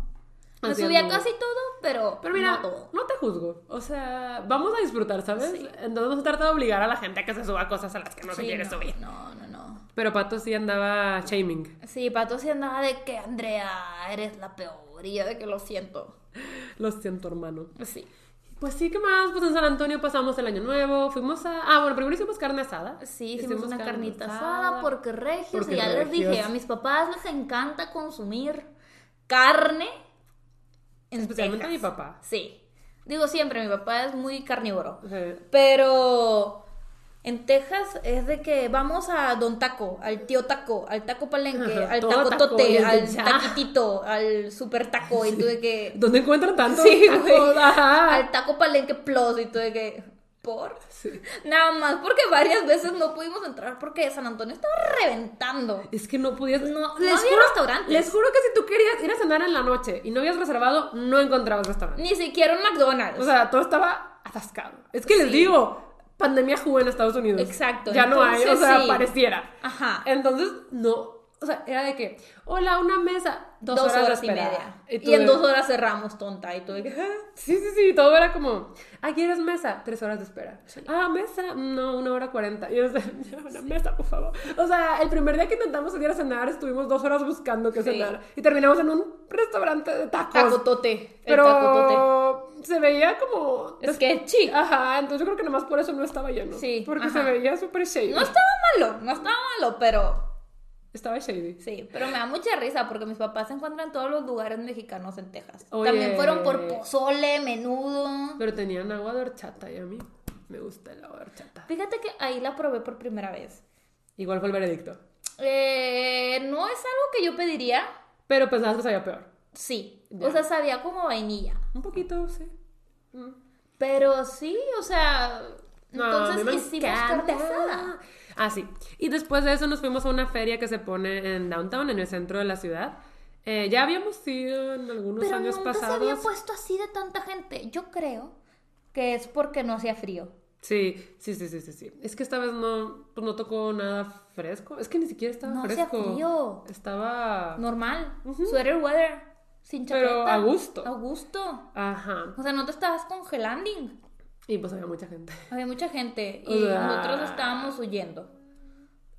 A: Me
B: Así
A: subí a
B: anduvo.
A: casi todo, pero,
B: Pero mira,
A: no todo.
B: no te juzgo. O sea, vamos a disfrutar, ¿sabes? Entonces no se trata de obligar a la gente a que se suba cosas a las que no se quiere
A: no,
B: subir.
A: No, no, no.
B: Pero Pato sí andaba shaming.
A: Sí, Pato sí andaba de que Andrea, eres la peor. Y yo de que lo siento.
B: Lo siento, hermano.
A: Sí.
B: Pues sí, ¿qué más? Pues en San Antonio pasamos el año nuevo, fuimos a... Ah, bueno, primero hicimos carne asada.
A: Sí, hicimos, una
B: carne
A: carnita asada porque regios.
B: porque
A: y ya les dije, a mis papás les encanta consumir carne. En
B: Especialmente a mi papá.
A: Sí. Digo siempre, mi papá es muy carnívoro.
B: Sí.
A: Pero en Texas es de que vamos a Don Taco, al tío Taco, al Taco Palenque, al Taco Tote, al
B: ya.
A: Taquitito, al Super Taco, y tú de que. [laughs]
B: ¿Dónde encuentran tantos
A: Sí,
B: tacos?
A: Al Taco Palenque Plus, y tú de que. ¿Por?
B: Sí.
A: Nada más, porque varias veces no pudimos entrar porque San Antonio estaba reventando.
B: Es que no podías...
A: No- no había restaurantes.
B: Les juro que si tú querías ir a cenar en la noche y no habías reservado, no encontrabas restaurante.
A: Ni siquiera un McDonald's.
B: O sea, todo estaba atascado. Es que les digo, pandemia jugó en Estados Unidos.
A: Exacto,
B: Ya no hay, o sea,
A: sí.
B: pareciera.
A: Ajá.
B: Entonces, no. O sea, era de que, hola, una mesa. Dos,
A: Dos,
B: horas,
A: y media. Y en dos horas cerramos, tonta. Y tú de que. "Ah".
B: Sí, sí, sí, todo era como, ah, ¿quieres mesa? Tres horas de espera. Ah, mesa, no, una hora cuarenta. Y yo, decía, [laughs] "Ya, una mesa, por favor. O sea, el primer día que intentamos salir a cenar, estuvimos dos horas buscando qué
A: Sí.
B: cenar. Y terminamos en un restaurante de tacos.
A: Tacotote. El tacotote.
B: Pero se veía como...
A: Es que chic.
B: Ajá, entonces yo creo que nomás por eso no estaba lleno.
A: Sí,
B: Porque
A: ajá.
B: se veía súper shady.
A: No estaba malo, no estaba malo, pero
B: Estaba shady.
A: Sí, pero me da mucha risa porque mis papás se encuentran en todos los lugares mexicanos en Texas.
B: Oye.
A: También fueron por pozole, menudo.
B: Pero tenían agua de horchata y a mí me gusta el agua de horchata.
A: Fíjate que ahí la probé por primera vez.
B: Igual fue el veredicto.
A: Eh, no es algo que yo pediría.
B: Pero pensabas que sabía peor.
A: Sí.
B: Ya.
A: O sea, sabía como vainilla.
B: Un poquito, sí. Mm.
A: Pero sí, o sea.
B: No,
A: entonces hicimos carne
B: encanta. Ah, sí. Y después de eso nos fuimos a una feria que se pone en downtown, en el centro de la ciudad. Eh, ya habíamos ido en algunos
A: Pero
B: años
A: nunca
B: pasados.
A: se había puesto así de tanta gente. Yo creo que es porque no hacía frío.
B: Sí, sí, sí, sí, sí, sí. Es que esta vez no, pues no tocó nada fresco. Es que ni siquiera estaba
A: No hacía
B: fresco.
A: frío.
B: Estaba.
A: Normal. Sweater weather. Sin chaqueta.
B: Pero a gusto.
A: A gusto.
B: Ajá.
A: O sea, no te estabas congelando.
B: Y pues había mucha gente [laughs]
A: Había mucha gente
B: O
A: y
B: sea-
A: nosotros estábamos huyendo.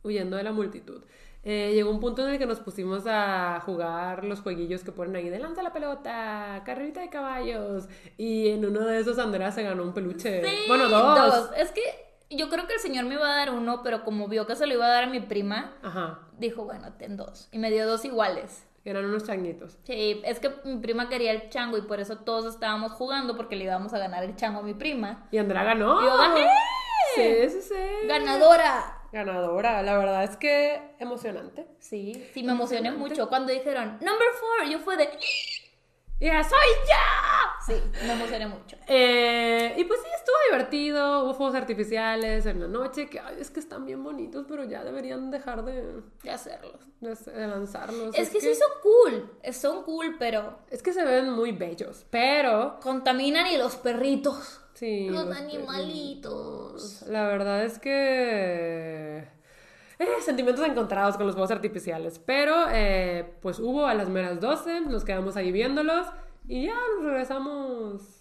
B: huyendo de la multitud. Eh, llegó un punto en el que nos pusimos a jugar los jueguillos que ponen ahí de lanza la pelota, carrerita de caballos. Y en uno de esos Andrea se ganó un peluche.
A: Sí,
B: bueno, dos.
A: Es que yo creo que el señor me iba a dar uno, pero como vio que se lo iba a dar a mi prima,
B: Ajá.
A: dijo, bueno, ten dos. Y me dio dos iguales.
B: Eran unos changuitos.
A: Sí, es que mi prima quería el chango y por eso todos estábamos jugando porque le íbamos a ganar el chango a mi prima.
B: Y Andrea ganó.
A: ¡Yo gané!
B: Sí, sí, sí.
A: ¡Ganadora!
B: Ganadora. La verdad es que emocionante.
A: Sí, sí, me emocioné mucho. Cuando dijeron, number four, yo fue de,
B: ¡Ya soy yo!
A: sí, me emocioné mucho.
B: Eh, y pues sí, estuvo divertido. Hubo fuegos artificiales en la noche que ay, es que están bien bonitos, pero ya deberían dejar de,
A: De hacerlos.
B: de, de lanzarlos.
A: Es que sí son cool, son cool, pero
B: Es que se ven muy bellos, pero
A: contaminan y los perritos.
B: sí.
A: Los
B: los
A: animalitos.
B: La verdad es que eh, [laughs] sentimientos encontrados con los fuegos artificiales, pero eh, pues hubo a las meras 12, nos quedamos ahí viéndolos y ya nos regresamos.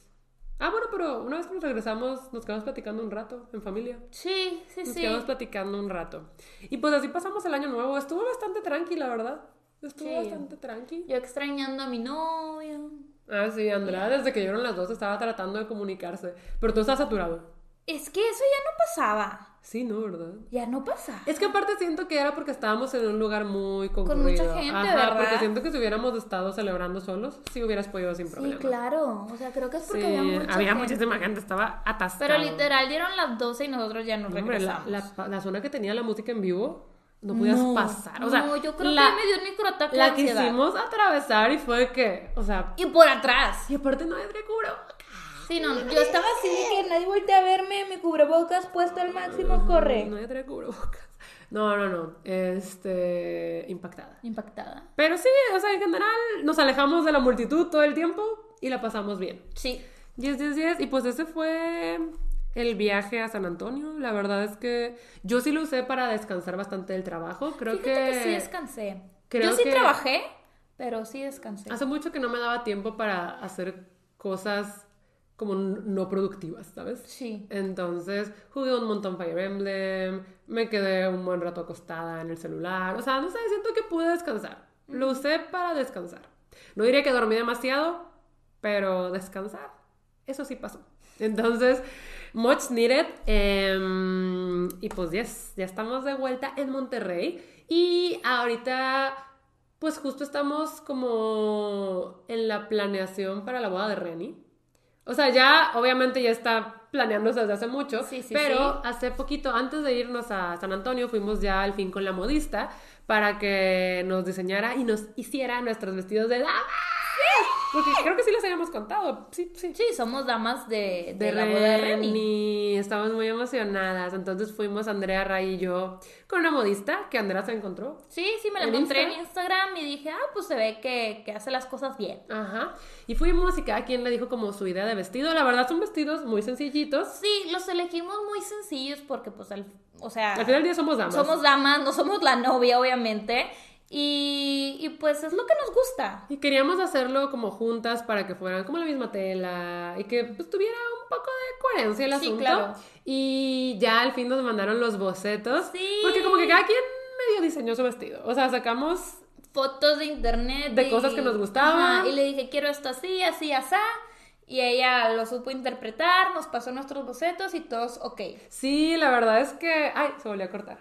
B: Ah, bueno, pero una vez que nos regresamos, nos quedamos platicando un rato en familia.
A: Sí, sí,
B: Nos
A: sí.
B: quedamos platicando un rato. Y pues así pasamos el año nuevo. Estuvo bastante tranqui, la verdad. Estuvo
A: Sí.
B: bastante tranqui.
A: Yo extrañando a mi novio.
B: Ah, sí, Andrea, desde que llegaron las dos estaba tratando de comunicarse. Pero tú estás saturado.
A: Es que eso ya no pasaba.
B: Sí, ¿no? ¿Verdad?
A: Ya no pasa.
B: Es que aparte siento que era porque estábamos en un lugar muy concurrido.
A: mucha gente,
B: Ajá,
A: ¿verdad?
B: porque siento que si hubiéramos estado celebrando solos, sí hubieras podido sin
A: Sí,
B: problema.
A: claro. O sea, creo que es porque
B: Sí,
A: había mucha
B: había
A: gente.
B: muchísima gente, estaba atascado.
A: Pero literal dieron las 12 y nosotros ya no
B: No, hombre, la,
A: regresamos.
B: la, la zona que tenía la música en vivo, no podías
A: No,
B: pasar. O sea,
A: no, yo creo
B: la,
A: que me dio un microataque
B: la quisimos atravesar y fue que, o sea,
A: Y por atrás.
B: y aparte no hay cubrebocas.
A: Sí, no, yo estaba así que nadie voltea a verme, mi cubrebocas puesto al máximo, corre.
B: No hay cubrebocas. No, no, no. Este. impactada.
A: Impactada.
B: Pero sí, o sea, en general nos alejamos de la multitud todo el tiempo y la pasamos bien.
A: Sí.
B: Yes, yes, yes. Y pues ese fue el viaje a San Antonio. La verdad es que yo sí lo usé para descansar bastante del trabajo. Creo
A: Fíjate
B: que,
A: que sí descansé.
B: creo
A: Yo sí
B: que-
A: trabajé, pero sí descansé.
B: hace mucho que no me daba tiempo para hacer cosas como no productivas, ¿sabes?
A: Sí.
B: Entonces jugué un montón Fire Emblem, me quedé un buen rato acostada en el celular, o sea, no sé, siento que pude descansar. Lo usé para descansar. No diría que dormí demasiado, pero descansar, eso sí pasó. Entonces, much needed. em, y pues yes, ya estamos de vuelta en Monterrey. Y ahorita, pues justo estamos como en la planeación para la boda de Reni. O sea, ya obviamente ya está planeándose desde hace mucho,
A: Sí, sí,
B: pero
A: sí.
B: hace poquito, antes de irnos a San Antonio, fuimos ya al fin con la modista para que nos diseñara y nos hiciera nuestros vestidos de dama. Porque creo que sí les habíamos contado. Sí, sí.
A: Sí, somos damas de, de,
B: De
A: la boda de Reni.
B: Reni. Estamos muy emocionadas. Entonces fuimos Andrea, Ray y yo con una modista que Andrea se encontró.
A: Sí, sí, me la
B: ¿En
A: encontré en
B: Insta?
A: Instagram y dije, ah, pues se ve que, que hace las cosas bien.
B: Ajá. Y fuimos y cada quien le dijo como su idea de vestido. La verdad son vestidos muy sencillitos.
A: Sí, los elegimos muy sencillos porque, pues, al, o sea,
B: Al final del día somos damas.
A: somos damas, no somos la novia, obviamente. Y, y pues es lo que nos gusta.
B: Y queríamos hacerlo como juntas para que fueran como la misma tela y que pues tuviera un poco de coherencia el
A: Sí,
B: asunto.
A: claro.
B: Y ya al fin nos mandaron los bocetos.
A: Sí.
B: Porque como que cada quien medio diseñó su vestido. O sea, sacamos
A: Fotos de internet.
B: De cosas que nos gustaban.
A: Ajá, y le dije, quiero esto así, así, así. Y ella lo supo interpretar, nos pasó nuestros bocetos y todos, ok.
B: Sí, la verdad es que. Ay, se volvió a cortar.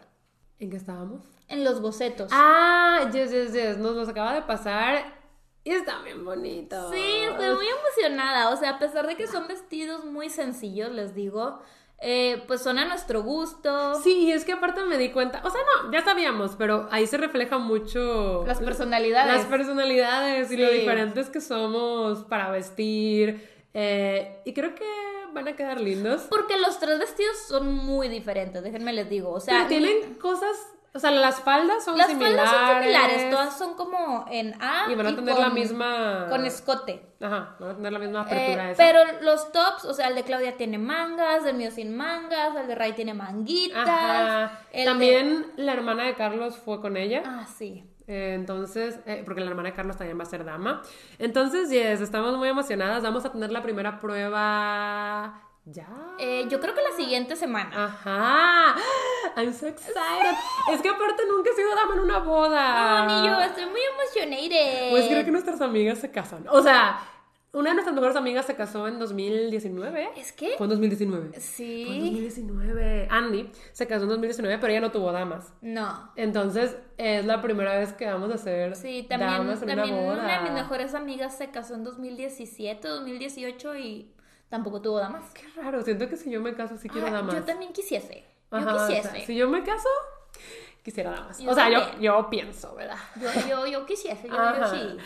B: ¿En qué estábamos?
A: En los bocetos.
B: Ah, yes, yes, yes. Nos los acaba de pasar y están bien bonitos.
A: Sí, estoy muy emocionada. O sea, a pesar de que son vestidos muy sencillos, les digo, eh, pues son a nuestro gusto.
B: Sí, es que aparte me di cuenta, o sea, no, ya sabíamos, pero ahí se refleja mucho
A: Las personalidades.
B: las personalidades y lo diferentes que somos para vestir. eh, y creo que van a quedar lindos.
A: Porque los tres vestidos son muy diferentes, déjenme les digo. O sea,
B: Pero tienen cosas, o sea, las faldas son
A: las
B: similares.
A: faldas son similares, todas son como en A.
B: Y van a tener
A: con-
B: la misma.
A: Con escote.
B: Ajá, van a tener la misma apertura
A: Eh,
B: esa.
A: pero los tops, o sea, el de Claudia tiene mangas, el mío sin mangas, el de Ray tiene manguitas.
B: Ajá.
A: de-
B: También la hermana de Carlos fue con ella.
A: Ah, sí.
B: Eh, entonces, eh, porque la hermana de Carlos también va a ser dama. Entonces, yes, estamos muy emocionadas. Vamos a tener la primera prueba ya.
A: Eh, yo creo que la siguiente semana.
B: Ajá. [gasps] I'm so excited. Es que aparte nunca he sido dama en una boda.
A: No, ni yo, estoy muy emocionada.
B: Pues creo que nuestras amigas se casan. O sea, una de nuestras mejores amigas se casó en 2019.
A: ¿Es que?
B: Fue en 2019. Fue en
A: Sí.
B: 2019. Andy se casó en 2019, pero ella no tuvo damas.
A: No.
B: Entonces, es la primera vez que vamos a hacer
A: Sí, también,
B: damas en
A: también
B: una boda.
A: una de mis mejores amigas se casó en 2017, 2018 y tampoco tuvo damas.
B: Qué raro, siento que si yo me caso sí quiero
A: Ah,
B: damas.
A: Yo también quisiese. Yo
B: Ajá, o sea,
A: quisiese.
B: si yo me caso, quisiera damas.
A: Yo
B: o sea, yo, yo pienso, ¿verdad?
A: Yo, yo, yo quisiese, yo, yo
B: Ajá.
A: sí.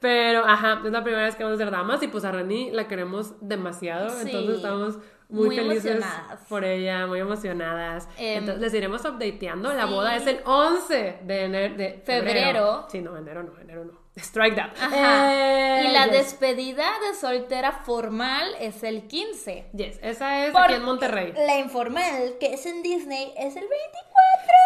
B: Pero, ajá, es la primera vez que vamos a ser damas y pues a Rani la queremos demasiado.
A: Sí.
B: Entonces estamos muy,
A: Muy
B: felices
A: emocionadas.
B: por ella, muy emocionadas.
A: Em,
B: Entonces les iremos updateando. La
A: sí.
B: boda es el 11 de, enero, de
A: Febrero.
B: Sí, no, enero no, enero no. Strike that.
A: Ajá.
B: Eh,
A: y la
B: yes.
A: despedida de soltera formal es el 15.
B: Yes, esa es aquí en Monterrey.
A: La informal, que es en Disney, es el 24.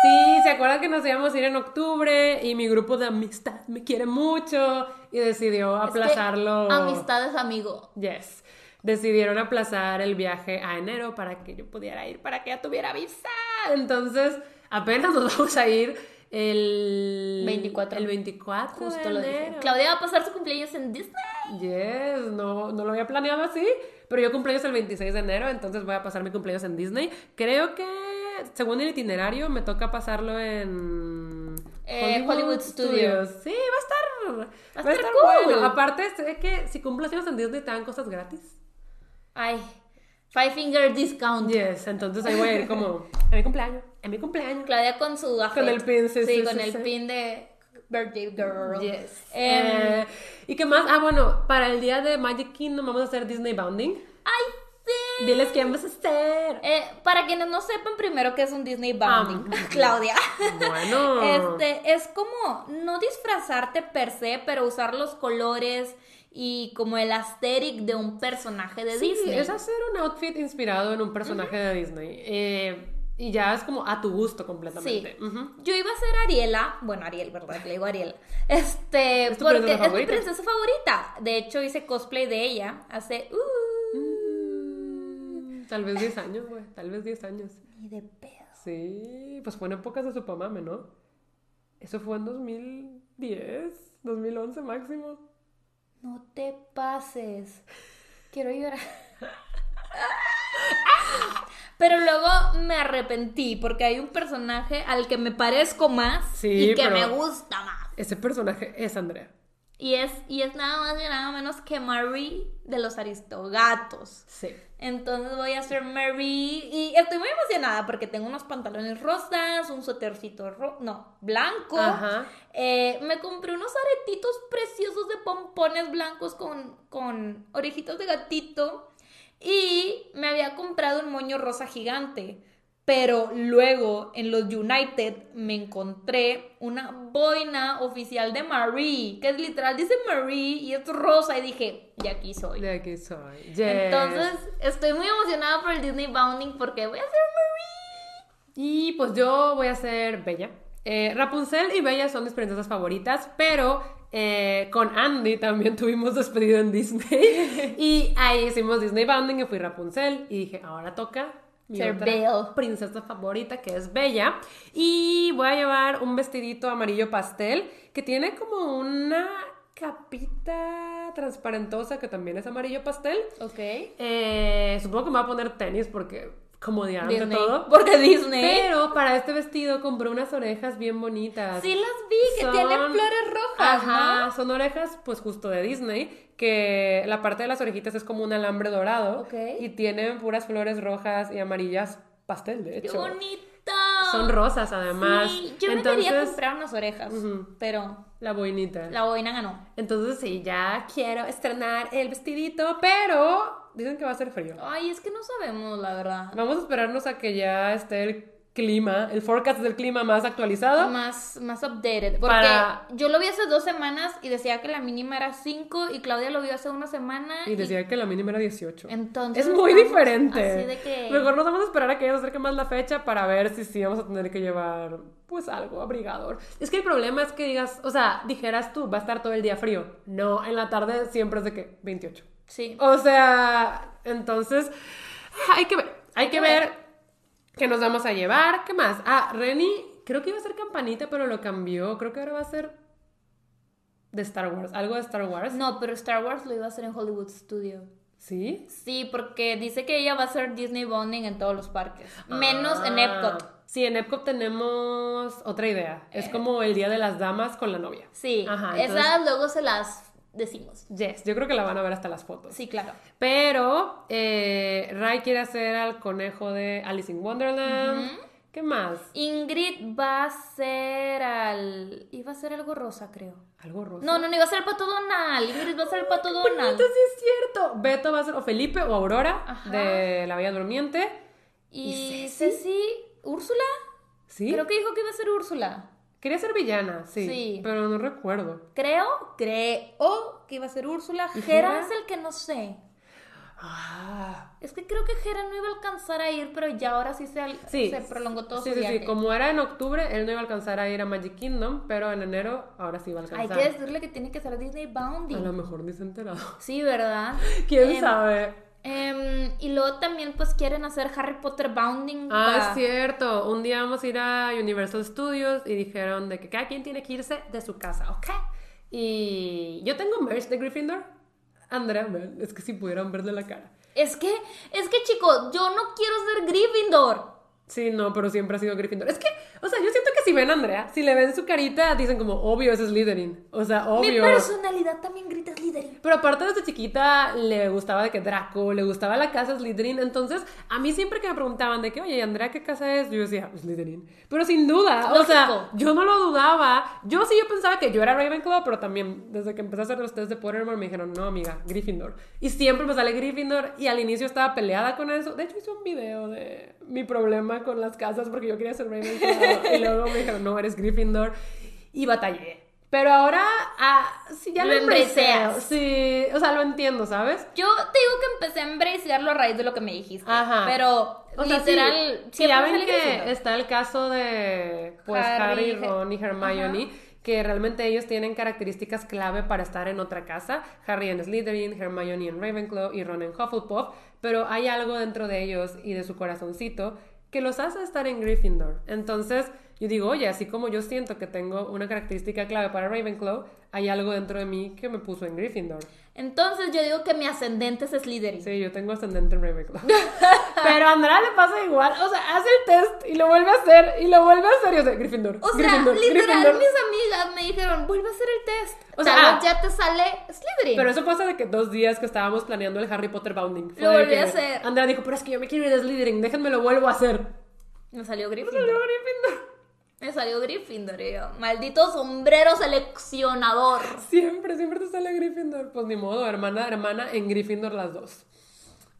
B: Sí, ¿se acuerdan que nos íbamos a ir en octubre y mi grupo de amistad me quiere mucho y decidió
A: Es que
B: aplazarlo?
A: amistad es amigo.
B: Yes. Decidieron aplazar el viaje a enero para que yo pudiera ir, para que ella tuviera visa. Entonces, apenas nos [laughs] vamos a ir el
A: 24.
B: El 24
A: Justo
B: de
A: lo dije. Claudia va a pasar su cumpleaños en Disney.
B: Yes, no, no lo había planeado así, pero yo cumpleaños el 26 de enero, entonces voy a pasar mi cumpleaños en Disney. Creo que, según el itinerario, me toca pasarlo en...
A: Eh, Hollywood Studios.
B: Sí, va a estar...
A: Va a estar cool.
B: bueno. Aparte, sé que si cumples años en Disney te dan cosas gratis.
A: Ay, Five Finger Discount.
B: Yes, entonces ahí voy a ir como... [laughs] En mi cumpleaños, en mi cumpleaños.
A: Claudia con su outfit.
B: Con el pin, sí, sí,
A: con
B: sí,
A: el
B: sí.
A: pin de Birthday Girl.
B: Yes.
A: Em,
B: Eh, ¿Y qué más? Ah, bueno, para el día de Magic Kingdom vamos a hacer Disney Bounding.
A: ¡Ay, sí!
B: Diles quién vas a hacer.
A: Eh, para quienes no sepan primero qué es un Disney Bounding,
B: Ah, [laughs]
A: Claudia.
B: Bueno. [laughs]
A: Este, es como no disfrazarte per se, pero usar los colores y como el aesthetic de un personaje de
B: Sí,
A: Disney.
B: es hacer un outfit inspirado en un personaje de Disney. Eh, y ya es como a tu gusto completamente.
A: Sí. Yo iba a ser Ariela, bueno, Ariel, ¿verdad? Le digo Ariel. Este,
B: ¿Es tu
A: porque
B: princesa
A: es mi princesa favorita. De hecho, hice cosplay de ella hace. Uh,
B: Mm, Tal vez 10 años, güey. Tal vez 10 años.
A: ni de pedo.
B: Sí, pues fue en épocas de su pamame, ¿no? Eso fue en 2010, 2011 máximo.
A: No te pases. Quiero llorar. Pero luego me arrepentí porque hay un personaje al que me parezco más
B: Sí,
A: y que me gusta más.
B: Ese personaje es Andrea.
A: Y es, y es nada más y nada menos que Marie de los Aristogatos.
B: Sí.
A: Entonces voy a ser Marie y estoy muy emocionada porque tengo unos pantalones rosas, un suétercito ro no, blanco.
B: Ajá.
A: Eh, me compré unos aretitos preciosos de pompones blancos con, con orejitas de gatito y me había comprado un moño rosa gigante. Pero luego en los United me encontré una boina oficial de Marie, que es literal, dice Marie y es rosa y dije, y aquí soy.
B: De aquí soy. Yes.
A: Entonces, estoy muy emocionada por el Disney Bounding porque voy a ser
B: Y pues yo voy a ser Bella. Eh, Rapunzel y Bella son mis princesas favoritas, pero eh, con Andy también tuvimos despedida en Disney. [laughs] y ahí hicimos Disney Bounding y fui Rapunzel. Y dije, ahora toca mi otra princesa favorita, que es Bella. Y voy a llevar un vestidito amarillo pastel que tiene como una capita transparentosa que también es amarillo pastel.
A: Ok.
B: Eh, supongo que me voy a poner tenis porque como ante
A: Disney.
B: todo.
A: Porque Disney.
B: Pero para este vestido compré unas orejas bien bonitas.
A: Sí las vi, que
B: Son-
A: tienen flores rojas,
B: Ajá,
A: ¿no?
B: son orejas pues justo de Disney, que la parte de las orejitas es como un alambre dorado
A: Ok.
B: y tienen puras flores rojas y amarillas pastel, de
A: ¡Qué
B: hecho.
A: bonito!
B: Son rosas además.
A: Sí, yo me
B: Entonces,
A: quería comprar unas orejas, pero
B: la boinita.
A: la boina ganó.
B: Entonces sí, ya quiero estrenar el vestidito, pero dicen que va a ser frío.
A: Ay, es que no sabemos, la verdad.
B: Vamos a esperarnos a que ya esté el clima, el forecast del clima más actualizado.
A: Más, más updated. Porque
B: Para-
A: yo lo vi hace dos semanas y decía que la mínima era 5 y Claudia lo vio hace una semana.
B: Y decía que la mínima era 18.
A: Entonces
B: es muy diferente.
A: así de que-
B: Mejor nos vamos a esperar a que se acerque más la fecha para ver si sí vamos a tener que llevar, pues, algo abrigador. Es que el problema es que digas, o sea, dijeras tú, va a estar todo el día frío. No, en la tarde siempre es de que 28.
A: Sí.
B: O sea, entonces, hay que ver, hay que ver qué nos vamos a llevar. ¿Qué más? Ah, Reni, creo que iba a ser campanita, pero lo cambió. Creo que ahora va a ser de Star Wars, algo de Star Wars.
A: No, pero Star Wars lo iba a hacer en Hollywood Studio.
B: ¿Sí?
A: Sí, porque dice que ella va a hacer Disney Bonding en todos los parques. Menos en
B: Ah.
A: Epcot.
B: Sí, en Epcot tenemos otra idea. Es como el día de las damas con la novia.
A: Sí,
B: Ajá, entonces-
A: esas luego se las decimos.
B: Yes, yo creo que la van a ver hasta las fotos.
A: Sí, claro.
B: Pero eh, Ray quiere hacer al conejo de Alice in Wonderland. ¿Qué más?
A: Ingrid va a ser al... Iba a ser algo rosa, creo.
B: Algo rosa.
A: No, no, no, iba a ser el pato Donald. Ingrid va a ser el pato [laughs] Donald.
B: Sí es cierto. Beto va a ser o Felipe o Aurora
A: Ajá.
B: de La Bella Durmiente.
A: Y,
B: ¿Y
A: Ceci?
B: Ceci?
A: ¿Úrsula?
B: ¿Sí?
A: Creo que dijo que iba a ser Úrsula.
B: Quería ser villana, sí,
A: Sí.
B: Pero no recuerdo.
A: Creo, creo que iba a ser Úrsula.
B: ¿Y
A: Jera
B: Hera?
A: es el que no sé.
B: Ah.
A: Es que creo que Jera no iba a alcanzar a ir, pero ya ahora sí se, al-
B: Sí.
A: se prolongó todo
B: sí,
A: su
B: sí,
A: viaje.
B: sí. Como era en octubre, él no iba a alcanzar a ir a Magic Kingdom, pero en enero ahora sí va a
A: Hay
B: alcanzar.
A: que decirle que tiene que ser Disney
B: A lo mejor ni se enterado.
A: Sí, ¿verdad? [laughs]
B: ¿Quién
A: Em,
B: sabe?
A: Em, y luego también pues quieren hacer Harry Potter Bounding.
B: Ah, es cierto. Un día vamos a ir a Universal Studios y dijeron de que cada quien tiene que irse de su casa, ¿ok? Y yo tengo merch de Gryffindor. Andrea, es que si pudieran verle la cara.
A: Es que, es que chicos, yo no quiero ser Gryffindor.
B: Sí, no, pero siempre ha sido Gryffindor. Es que, o sea, yo siento que si ven a Andrea, si le ven su carita, dicen como, obvio, es Slytherin. O sea,
A: Mi
B: obvio.
A: personalidad también grita Slytherin.
B: Pero aparte desde chiquita le gustaba de que Draco, le gustaba la casa Slytherin. Entonces, a mí siempre que me preguntaban de que, oye, Andrea, ¿qué casa es? Yo decía, Slytherin. Pero sin duda, o sea,
A: Lógico.
B: yo no lo dudaba. Yo sí, yo pensaba que yo era Ravenclaw, pero también desde que empecé a hacer los test de Pottermore me dijeron, no, amiga, Gryffindor. Y siempre me sale Gryffindor y al inicio estaba peleada con eso. De hecho, hice un video de mi problema con las casas porque yo quería ser Ravenclaw y luego me dijeron, no, eres Gryffindor. Y batallé. Pero ahora, ah, sí, ya lo,
A: Lo
B: embraceo. Sí, o sea, lo entiendo, ¿sabes?
A: Yo te digo que empecé a embracearlo a raíz de lo que me dijiste.
B: Ajá.
A: Pero,
B: O sea,
A: literal,
B: sí, sí, ya ven que está el caso de pues
A: Harry,
B: Harry, Ron y Hermione,
A: Ajá.
B: que realmente ellos tienen características clave para estar en otra casa. Harry en Slytherin, Hermione en Ravenclaw y Ron en Hufflepuff, pero hay algo dentro de ellos y de su corazoncito que los hace estar en Gryffindor. Entonces, yo digo, oye, así como yo siento que tengo una característica clave para Ravenclaw, hay algo dentro de mí que me puso en Gryffindor.
A: Entonces yo digo que mi ascendente es Slytherin.
B: Sí, yo tengo ascendente en Ravenclaw. [laughs] Pero a Andrea le pasa igual. O sea, hace el test y lo vuelve a hacer y lo vuelve a hacer. Y yo sé, Gryffindor.
A: O sea,
B: Gryffindor,
A: literal,
B: Gryffindor.
A: mis amigas me dijeron, vuelve a hacer el test.
B: O
A: O
B: sea,
A: sea,
B: ah.
A: ya te sale Slytherin.
B: Pero eso pasa de que dos días que estábamos planeando el Harry Potter Bounding. Fue
A: Lo volví a hacer.
B: Andrea dijo, pero es que yo me quiero ir de Slytherin, déjenme lo vuelvo a hacer.
A: Me salió Gryffindor.
B: Salió Gryffindor.
A: Me salió Gryffindor. yo, maldito sombrero seleccionador.
B: Siempre, siempre te sale Gryffindor. Pues ni modo, hermana, hermana, en Gryffindor las dos.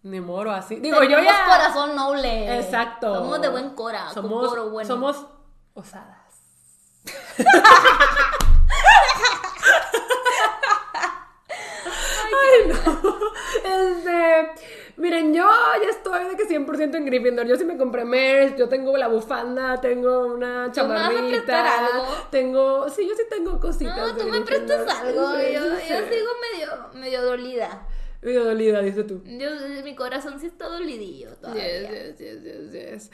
B: Ni modo, así. Digo, yo ya...
A: corazón noble.
B: Exacto.
A: Somos de buen cora.
B: Somos,
A: bueno.
B: somos osadas. [laughs] Ay, no. Este, miren, yo ya estoy de que 100% en Gryffindor. Yo sí me compré merch, yo tengo la bufanda, tengo una
A: ¿Tú me vas a prestar
B: chamarrita.
A: algo?
B: Me sí, yo sí tengo cositas.
A: No,
B: de
A: tú me
B: Gryffindor.
A: prestas algo.
B: Sí,
A: yo,
B: sí,
A: yo sigo medio, medio dolida.
B: Medio dolida, dice tú.
A: Yo, mi corazón sí está dolidillo todavía.
B: Yes, yes, yes, yes, yes.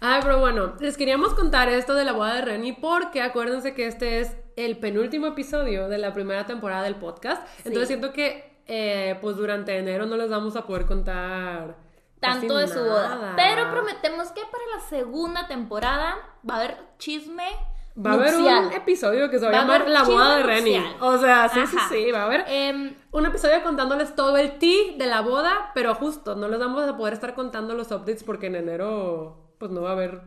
B: Ay, pero bueno, les queríamos contar esto de la boda de Renny porque acuérdense que este es el penúltimo episodio de la primera temporada del podcast. Entonces siento que eh, pues durante enero no les vamos a poder contar
A: tanto de su boda. Pero prometemos que para la segunda temporada va a haber chisme.
B: Va a haber un episodio que se va a
A: Va a
B: llamar La boda de Renny.
A: nupcial.
B: O sea, sí, sí,
A: Ajá.
B: sí, va a haber
A: Em,
B: un episodio contándoles todo el tea de la boda, pero justo, no les vamos a poder estar contando los updates porque en enero, pues no va a haber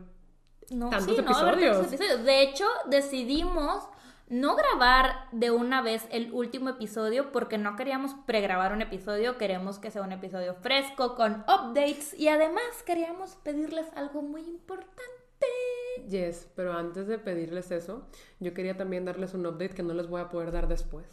A: no,
B: Tantos
A: sí, no va a haber tantos
B: episodios.
A: De hecho, decidimos no grabar de una vez el último episodio porque no queríamos pregrabar un episodio, queremos que sea un episodio fresco con updates y además queríamos pedirles algo muy importante.
B: Yes, pero antes de pedirles eso, yo quería también darles un update que no les voy a poder dar después.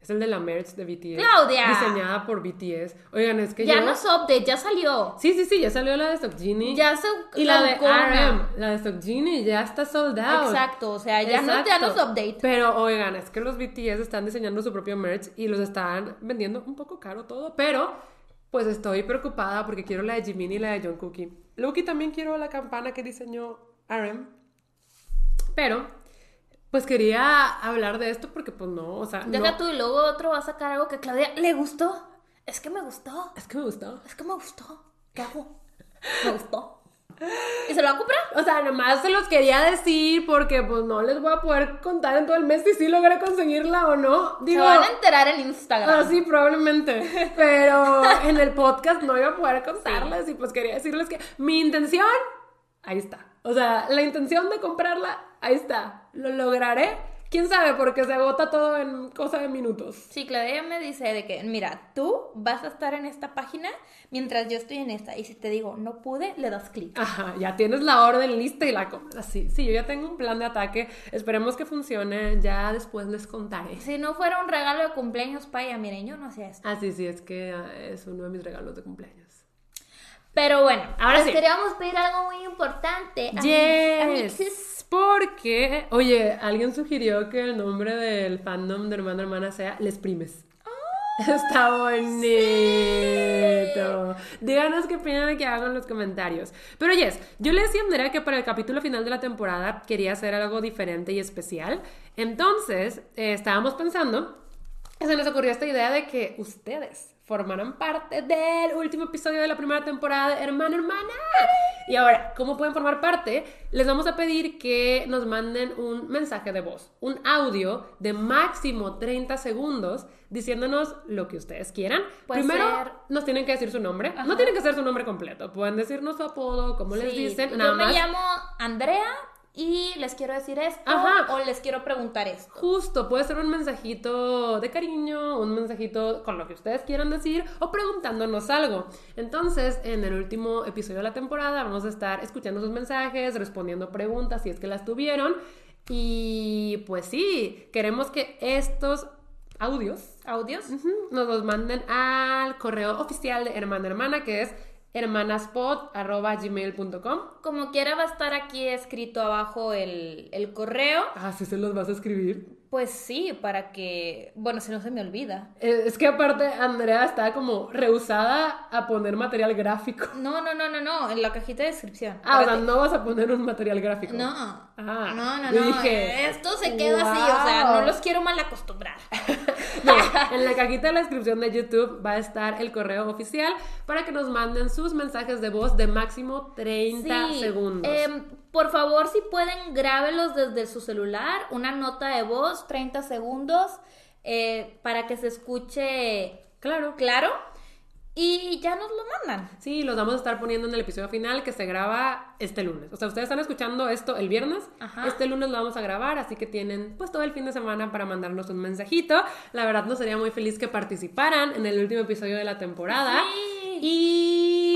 B: Es el de la merch de BTS.
A: ¡Claudia!
B: Diseñada por BTS. Oigan, es que
A: Ya
B: yo...
A: no es update, ya salió.
B: Sí, sí, sí, ya salió la de Stock Genie.
A: Ya se
B: Y la de. RM, la de Stock Genie, ya está sold out.
A: Exacto, o sea, ya no, ya no es
B: Exacto.
A: update.
B: Pero oigan, es que los BTS están diseñando su propio merch y los están vendiendo un poco caro todo, pero pues estoy preocupada porque quiero la de Jimin y la de Jungkook. Loki también quiero la campana que diseñó RM. Pero pues quería hablar de esto porque pues no, o sea,
A: Deja
B: no-
A: tú y luego otro va a sacar algo que Claudia le gustó. Es que me gustó.
B: es que me gustó.
A: Es que me gustó. ¿Qué hago? Me gustó. ¿Y se lo va a comprar?
B: O sea, nomás se los quería decir porque pues no les voy a poder contar en todo el mes si sí logré conseguirla o no. Digo,
A: se van a enterar en Instagram.
B: Ah, sí, probablemente. Pero en el podcast no iba a poder contarles y pues quería decirles que mi intención, ahí está. O sea, la intención de comprarla, ahí está. Lo lograré. ¿Quién sabe? Porque se agota todo en cosa de minutos.
A: Sí, Claudia me dice de que, mira, tú vas a estar en esta página mientras yo estoy en esta. Y si te digo, no pude, le das clic.
B: Ajá, ya tienes la orden lista y la compras. Sí, sí, yo ya tengo un plan de ataque. Esperemos que funcione. Ya después les contaré.
A: Si no fuera un regalo de cumpleaños para ella, miren, yo no hacía esto.
B: Ah, sí, sí, es que ah, es uno de mis regalos de cumpleaños.
A: Pero bueno,
B: Ahora
A: les
B: sí.
A: queríamos pedir algo muy importante. a
B: Yes, porque, oye, alguien sugirió que el nombre del fandom de hermano hermana sea Les Primes. Está bonito. Díganos qué opinan que hagan en los comentarios. Pero yes, yo le decía a Andrea que para el capítulo final de la temporada quería hacer algo diferente y especial. Entonces, eh, estábamos pensando, se nos ocurrió esta idea de que ustedes formaran parte del último episodio de la primera temporada de Hermana Hermana. Y ahora, ¿cómo pueden formar parte? Les vamos a pedir que nos manden un mensaje de voz, un audio de máximo 30 segundos diciéndonos lo que ustedes quieran.
A: Puede
B: Primero
A: ser-
B: nos tienen que decir su nombre.
A: Ajá.
B: No tienen que ser su nombre completo. Pueden decirnos su apodo, como les dicen.
A: yo
B: Nada
A: me
B: más.
A: llamo Andrea y les quiero decir esto
B: Ajá.
A: o les quiero preguntar esto.
B: Justo, puede ser un mensajito de cariño, un mensajito con lo que ustedes quieran decir o preguntándonos algo. Entonces, en el último episodio de la temporada vamos a estar escuchando sus mensajes, respondiendo preguntas si es que las tuvieron. Y pues sí, queremos que estos audios
A: ¿Audios?
B: nos los manden al correo oficial de Hermana Hermana, que es hermanaspod.gmail.com.
A: Como quiera va a estar aquí escrito abajo el, el correo.
B: Ah, sí se los vas a escribir.
A: Pues sí, para que, bueno, si no se me olvida.
B: Eh, Es que aparte Andrea está como rehusada a poner material gráfico. [laughs]
A: No, no, no, no, no, en la cajita de descripción.
B: Ah, o sea, no vas a poner un material gráfico.
A: No.
B: Ah,
A: no, no, no.
B: dije,
A: Esto se queda así, o sea, no los quiero mal acostumbrar. [laughs]
B: No, [laughs] en la cajita de la descripción de YouTube va a estar el correo oficial para que nos manden sus mensajes de voz de máximo 30
A: Sí,
B: segundos.
A: em, por favor, si pueden, grábelos desde su celular, una nota de voz, 30 segundos, eh, para que se escuche
B: claro.
A: claro y ya nos lo mandan.
B: Sí, los vamos a estar poniendo en el episodio final que se graba este lunes. O sea, ustedes están escuchando esto el viernes.
A: Ajá.
B: Este lunes lo vamos a grabar, así que tienen pues todo el fin de semana para mandarnos un mensajito. La verdad nos sería muy feliz que participaran en el último episodio de la temporada.
A: Sí.
B: Y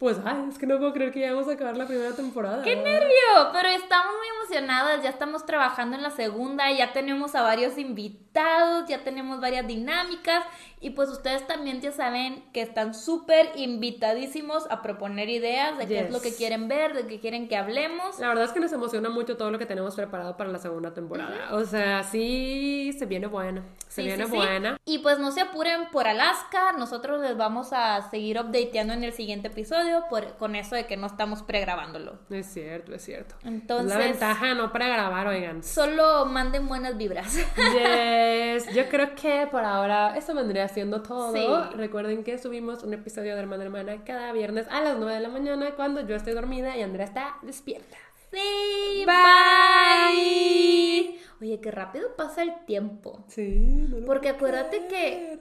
B: pues, ay, es que no puedo creer que ya vamos a acabar la primera temporada.
A: ¡Qué nervio! Pero estamos muy emocionadas, ya estamos trabajando en la segunda, ya tenemos a varios invitados, ya tenemos varias dinámicas y pues ustedes también ya saben que están súper invitadísimos a proponer ideas de qué es lo que quieren ver, de qué quieren que hablemos.
B: La verdad es que nos emociona mucho todo lo que tenemos preparado para la segunda temporada. O sea, sí, se viene buena. Se
A: Sí,
B: viene
A: sí, sí.
B: buena.
A: Y pues no se apuren por Alaska, nosotros les vamos a seguir updateando en el siguiente episodio. Episodio por, con eso de que no estamos pregrabándolo.
B: Es cierto, es cierto.
A: Entonces-
B: Es la ventaja no para grabar, oigan.
A: Solo manden buenas vibras. [laughs]
B: Yes, yo creo que por ahora eso vendría siendo todo.
A: Sí.
B: Recuerden que subimos un episodio de Hermana Hermana cada viernes a las 9 de la mañana cuando yo estoy dormida y Andrea está despierta.
A: Sí,
B: Bye.
A: bye. Oye, qué rápido pasa el tiempo.
B: Sí, no
A: Porque acuérdate que,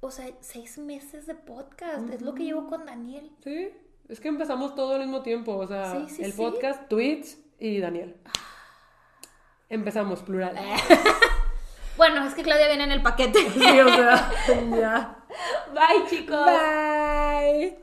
A: o sea, seis meses de podcast, es lo que llevo con Daniel.
B: Sí, es que empezamos todo al mismo tiempo, o sea,
A: Sí, sí,
B: el
A: sí.
B: podcast, tweets y Daniel. Empezamos plural. [laughs]
A: Bueno, es que Claudia viene en el paquete.
B: Sí, o sea, [laughs] ya.
A: Bye, chicos.
B: Bye.